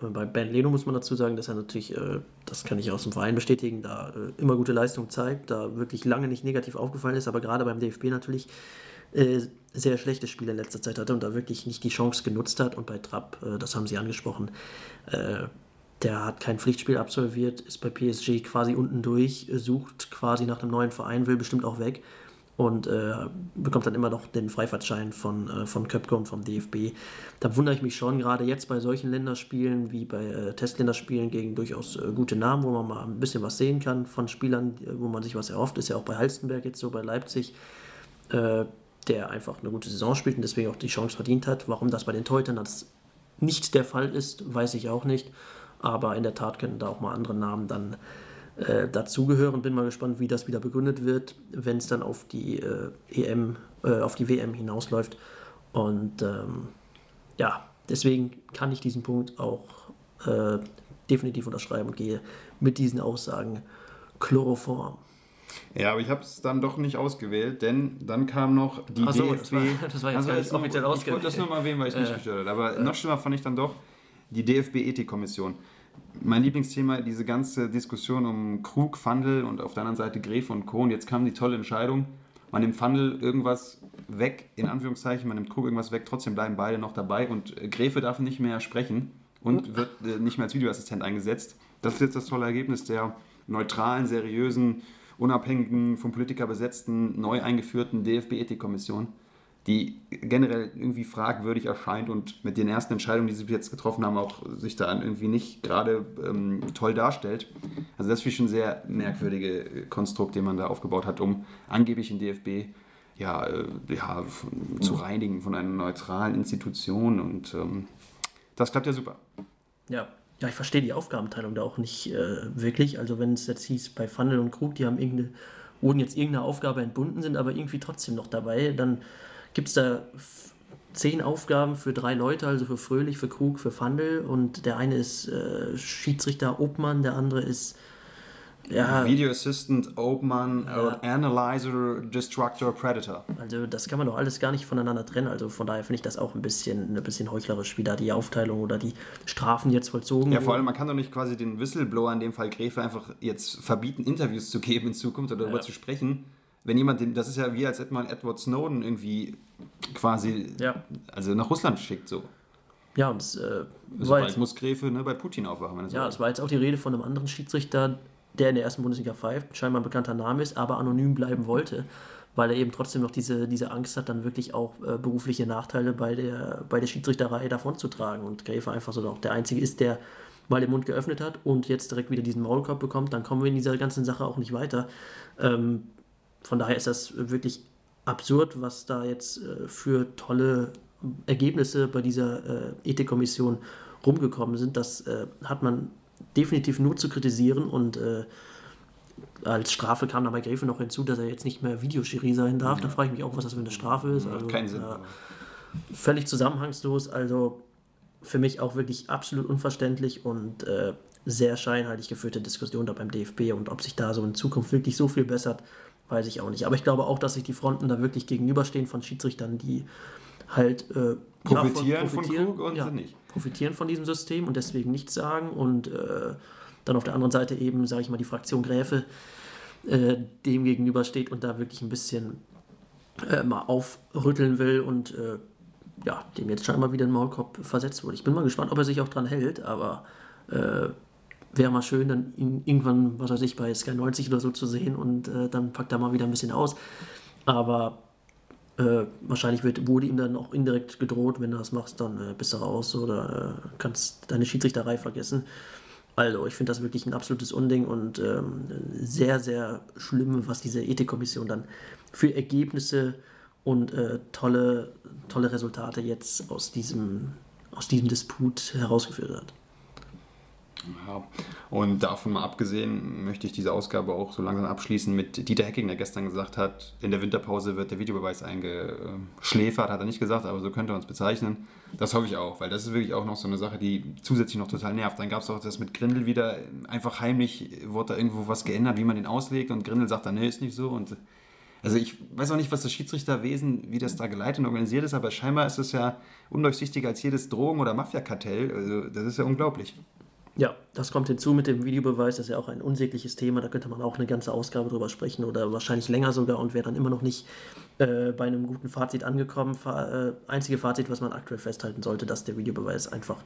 äh, Bei Ben Leno muss man dazu sagen, dass er natürlich, äh, das kann ich aus dem Verein bestätigen, da äh, immer gute Leistung zeigt, da wirklich lange nicht negativ aufgefallen ist, aber gerade beim DFB natürlich äh, sehr schlechte Spiele in letzter Zeit hatte und da wirklich nicht die Chance genutzt hat. Und bei Trapp, das haben Sie angesprochen, der hat kein Pflichtspiel absolviert, ist bei PSG quasi unten durch, sucht quasi nach einem neuen Verein, will bestimmt auch weg und äh, bekommt dann immer noch den Freifahrtschein von, äh, von Köpke und vom DFB. Da wundere ich mich schon, gerade jetzt bei solchen Länderspielen wie bei äh, Testländerspielen gegen durchaus äh, gute Namen, wo man mal ein bisschen was sehen kann von Spielern, wo man sich was erhofft. Ist ja auch bei Halstenberg jetzt so, bei Leipzig, äh, der einfach eine gute Saison spielt und deswegen auch die Chance verdient hat. Warum das bei den Teutern das nicht der Fall ist, weiß ich auch nicht. Aber in der Tat können da auch mal andere Namen dann äh, dazugehören. Bin mal gespannt, wie das wieder begründet wird, wenn es dann auf die äh, EM, äh, auf die WM hinausläuft. Und ähm, ja, deswegen kann ich diesen Punkt auch äh, definitiv unterschreiben und gehe mit diesen Aussagen Chloroform. Ja, aber ich habe es dann doch nicht ausgewählt, denn dann kam noch die Ach so, DFB. Das war, das war jetzt also jetzt offiziell ausgewählt. Ich wollte das nur mal erwähnen, weil es mich gestört hat. Aber noch schlimmer fand ich dann doch die DFB-Ethikkommission mein Lieblingsthema, diese ganze Diskussion um Krug, Fandel und auf der anderen Seite Gräfe und Kohn. Jetzt kam die tolle Entscheidung, man nimmt Fandel irgendwas weg, in Anführungszeichen, man nimmt Krug irgendwas weg, trotzdem bleiben beide noch dabei und äh, Gräfe darf nicht mehr sprechen und wird äh, nicht mehr als Videoassistent eingesetzt. Das ist jetzt das tolle Ergebnis der neutralen, seriösen, unabhängigen, vom Politiker besetzten, neu eingeführten DFB-Ethikkommission die generell irgendwie fragwürdig erscheint und mit den ersten Entscheidungen, die sie jetzt getroffen haben, auch sich da irgendwie nicht gerade ähm, toll darstellt. Also das ist schon ein sehr merkwürdige Konstrukt, den man da aufgebaut hat, um angeblich den DFB ja, äh, ja, zu reinigen von einer neutralen Institution und ähm, das klappt ja super. Ja. Ja, ich verstehe die Aufgabenteilung da auch nicht äh, wirklich. Also wenn es jetzt hieß, bei Funnel und Krug, die haben irgendeine, wurden jetzt irgendeine Aufgabe entbunden, sind aber irgendwie trotzdem noch dabei, dann gibt es da zehn Aufgaben für drei Leute, also für Fröhlich, für Krug, für Fandel. Und der eine ist äh, Schiedsrichter Obmann, der andere ist ja, Video Assistant, Obmann, ja. Analyzer, Destructor, Predator. Also das kann man doch alles gar nicht voneinander trennen. Also von daher finde ich das auch ein bisschen, ein bisschen heuchlerisch, wie da die Aufteilung oder die Strafen jetzt vollzogen Ja, vor allem, man kann doch nicht quasi den Whistleblower, in dem Fall Gräfe, einfach jetzt verbieten, Interviews zu geben in Zukunft oder darüber ja. zu sprechen wenn jemand, das ist ja wie als hätte man Edward Snowden irgendwie quasi ja. also nach Russland schickt so. Ja, und es äh, also jetzt, muss Gräfe ne, bei Putin aufwachen. ja, es war jetzt auch die Rede von einem anderen Schiedsrichter, der in der ersten Bundesliga pfeift, scheinbar ein bekannter Name ist, aber anonym bleiben wollte, weil er eben trotzdem noch diese, diese Angst hat, dann wirklich auch äh, berufliche Nachteile bei der, bei der Schiedsrichterei davonzutragen. Und Gräfe einfach so noch der Einzige ist, der mal den Mund geöffnet hat und jetzt direkt wieder diesen Maulkorb bekommt, dann kommen wir in dieser ganzen Sache auch nicht weiter. Ähm, von daher ist das wirklich absurd, was da jetzt äh, für tolle Ergebnisse bei dieser äh, Ethikkommission rumgekommen sind. Das äh, hat man definitiv nur zu kritisieren und als Strafe kam dabei Gräfe noch hinzu, dass er jetzt nicht mehr Videoschiri sein darf. Ja. Da frage ich mich auch, was das für eine Strafe ist. Also, keinen Sinn. völlig zusammenhangslos. Also für mich auch wirklich absolut unverständlich und äh, sehr scheinheilig geführte Diskussion da beim DFB und ob sich da so in Zukunft wirklich so viel bessert, weiß ich auch nicht. Aber ich glaube auch, dass sich die Fronten da wirklich gegenüberstehen von Schiedsrichtern, die halt äh, profitieren, ja, von, profitieren von Krug und ja, nicht. Profitieren von diesem System und deswegen nichts sagen und äh, dann auf der anderen Seite eben, sage ich mal, die Fraktion Gräfe äh, dem gegenübersteht und da wirklich ein bisschen äh, mal aufrütteln will und äh, ja, dem jetzt scheinbar wieder ein Maulkorb versetzt wurde. Ich bin mal gespannt, ob er sich auch dran hält, aber äh, wäre mal schön, dann ihn irgendwann, was weiß ich, bei Sky 90 oder so zu sehen und äh, dann packt er mal wieder ein bisschen aus. Aber äh, wahrscheinlich wird, wurde ihm dann auch indirekt gedroht, wenn du das machst, dann äh, bist du raus oder äh, kannst deine Schiedsrichterei vergessen. Also, ich finde das wirklich ein absolutes Unding und ähm, sehr, sehr schlimm, was diese Ethikkommission dann für Ergebnisse und äh, tolle, tolle Resultate jetzt aus diesem, aus diesem Disput herausgeführt hat. Ja, und davon mal abgesehen möchte ich diese Ausgabe auch so langsam abschließen mit Dieter Hecking, der gestern gesagt hat, in der Winterpause wird der Videobeweis eingeschläfert, hat er nicht gesagt, aber so könnte er uns bezeichnen. Das hoffe ich auch, weil das ist wirklich auch noch so eine Sache, die zusätzlich noch total nervt. Dann gab es auch das mit Grindel wieder, einfach heimlich wurde da irgendwo was geändert, wie man den auslegt und Grindel sagt dann, nee, ist nicht so und Also ich weiß auch nicht, was das Schiedsrichterwesen, wie das da geleitet und organisiert ist, aber scheinbar ist es ja undurchsichtiger als jedes Drogen- oder Mafiakartell. Also das ist ja unglaublich. Ja, das kommt hinzu mit dem Videobeweis, das ist ja auch ein unsägliches Thema, da könnte man auch eine ganze Ausgabe drüber sprechen oder wahrscheinlich länger sogar und wäre dann immer noch nicht äh, bei einem guten Fazit angekommen. Fa äh, einzige Fazit, was man aktuell festhalten sollte, dass der Videobeweis einfach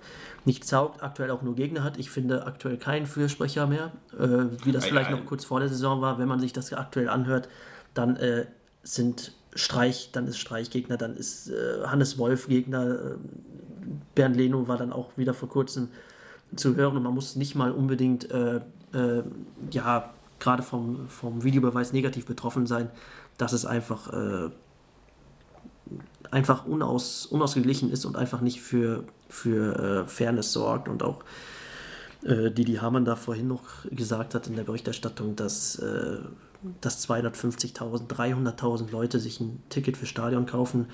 nicht saugt, aktuell auch nur Gegner hat. Ich finde aktuell keinen Fürsprecher mehr, äh, wie das vielleicht noch kurz vor der Saison war. Wenn man sich das aktuell anhört, dann äh, sind Streich, dann ist Streich Gegner, dann ist äh, Hannes Wolf Gegner, äh, Bernd Leno war dann auch wieder vor kurzem zu hören und man muss nicht mal unbedingt äh, äh, ja gerade vom, vom Videobeweis negativ betroffen sein, dass es einfach äh, einfach unaus, unausgeglichen ist und einfach nicht für, für äh, Fairness sorgt. Und auch äh, Didi Hamann da vorhin noch gesagt hat in der Berichterstattung, dass, äh, dass 250.000, 300.000 Leute sich ein Ticket für Stadion kaufen,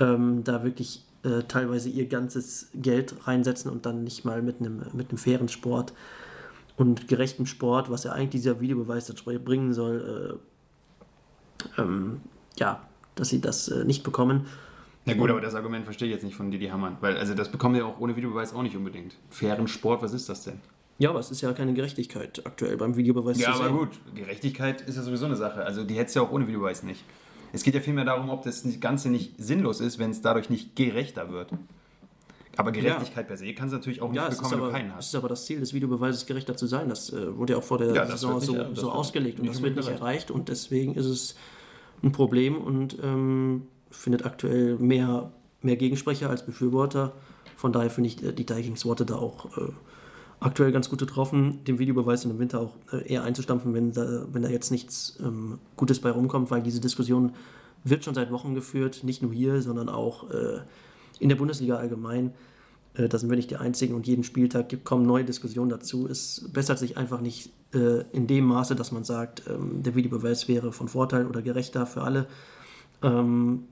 ähm, da wirklich äh, teilweise ihr ganzes Geld reinsetzen und dann nicht mal mit einem, mit einem fairen Sport und gerechtem Sport, was ja eigentlich dieser Videobeweis dazu bringen soll, äh, ähm, ja, dass sie das äh, nicht bekommen. Na gut, aber das Argument verstehe ich jetzt nicht von Didi Hamann, weil also das bekommen wir auch ohne Videobeweis auch nicht unbedingt. Fairen Sport, was ist das denn? Ja, aber es ist ja keine Gerechtigkeit aktuell beim Videobeweis. Ja, aber gut, Gerechtigkeit ist ja sowieso eine Sache. Also die hätte es ja auch ohne Videobeweis nicht. Es geht ja vielmehr darum, ob das Ganze nicht sinnlos ist, wenn es dadurch nicht gerechter wird. Aber Gerechtigkeit ja. per se kann es natürlich auch nicht ja, bekommen, wenn du keinen hast. Das ist aber das Ziel des Videobeweises, gerechter zu sein. Das äh, wurde ja auch vor der ja, Saison so, nicht, so ausgelegt und das wird nicht erreicht und deswegen ist es ein Problem und ähm, findet aktuell mehr, mehr Gegensprecher als Befürworter. Von daher finde ich äh, die Dykings Worte da auch äh, aktuell ganz gut getroffen, den Videobeweis in dem Winter auch äh, eher einzustampfen, wenn da, wenn da jetzt nichts ähm, Gutes bei rumkommt, weil diese Diskussion wird schon seit Wochen geführt, nicht nur hier, sondern auch äh, in der Bundesliga allgemein. Äh, da sind wir nicht die Einzigen und jeden Spieltag kommen neue Diskussionen dazu. Es bessert sich einfach nicht äh, in dem Maße, dass man sagt, ähm, der Videobeweis wäre von Vorteil oder gerechter für alle. Ähm,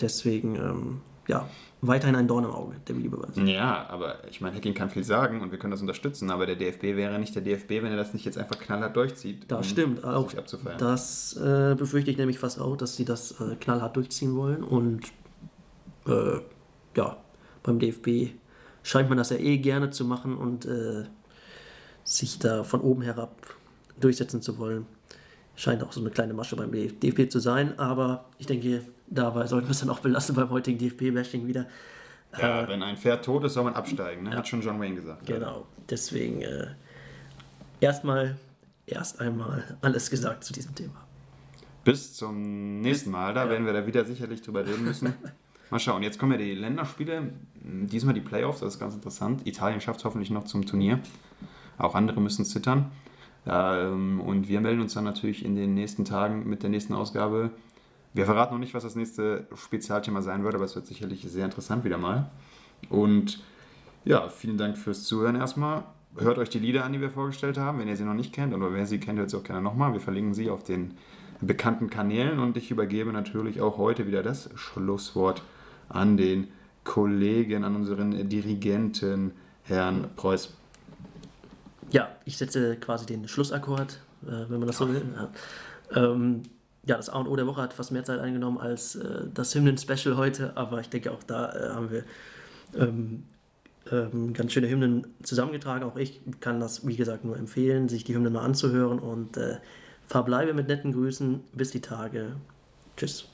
deswegen, ähm, ja, weiterhin ein Dorn im Auge, der Videobeweis. Ja, aber ich meine, Hacking kann viel sagen und wir können das unterstützen, aber der DFB wäre nicht der DFB, wenn er das nicht jetzt einfach knallhart durchzieht. Das um stimmt, auch das äh, befürchte ich nämlich fast auch, dass sie das äh, knallhart durchziehen wollen und äh, ja, beim DFB scheint man das ja eh gerne zu machen und äh, sich da von oben herab durchsetzen zu wollen. Scheint auch so eine kleine Masche beim DFB zu sein, aber ich denke, dabei sollten wir es dann auch belassen beim heutigen DFB-Bashing wieder. Ja, äh, wenn ein Pferd tot ist, soll man absteigen, ne? ja. hat schon John Wayne gesagt. Genau, deswegen äh, erstmal, erst einmal alles gesagt zu diesem Thema. Bis zum nächsten Mal, da ja. werden wir da wieder sicherlich drüber reden müssen. Mal schauen, jetzt kommen ja die Länderspiele, diesmal die Playoffs, das ist ganz interessant. Italien schafft es hoffentlich noch zum Turnier. Auch andere müssen zittern. Ähm, und wir melden uns dann natürlich in den nächsten Tagen mit der nächsten Ausgabe. Wir verraten noch nicht, was das nächste Spezialthema sein wird, aber es wird sicherlich sehr interessant wieder mal. Und ja, vielen Dank fürs Zuhören erstmal. Hört euch die Lieder an, die wir vorgestellt haben, wenn ihr sie noch nicht kennt. Oder wer sie kennt, hört sie auch gerne nochmal. Wir verlinken sie auf den bekannten Kanälen und ich übergebe natürlich auch heute wieder das Schlusswort an den Kollegen, an unseren Dirigenten, Herrn Preuß. Ja, ich setze quasi den Schlussakkord, äh, wenn man das so will. Ja. Ähm, ja, das A und O der Woche hat fast mehr Zeit eingenommen als äh, das Hymnen-Special heute, aber ich denke, auch da äh, haben wir ähm, ähm, ganz schöne Hymnen zusammengetragen. Auch ich kann das, wie gesagt, nur empfehlen, sich die Hymnen mal anzuhören und äh, verbleibe mit netten Grüßen. Bis die Tage. Tschüss.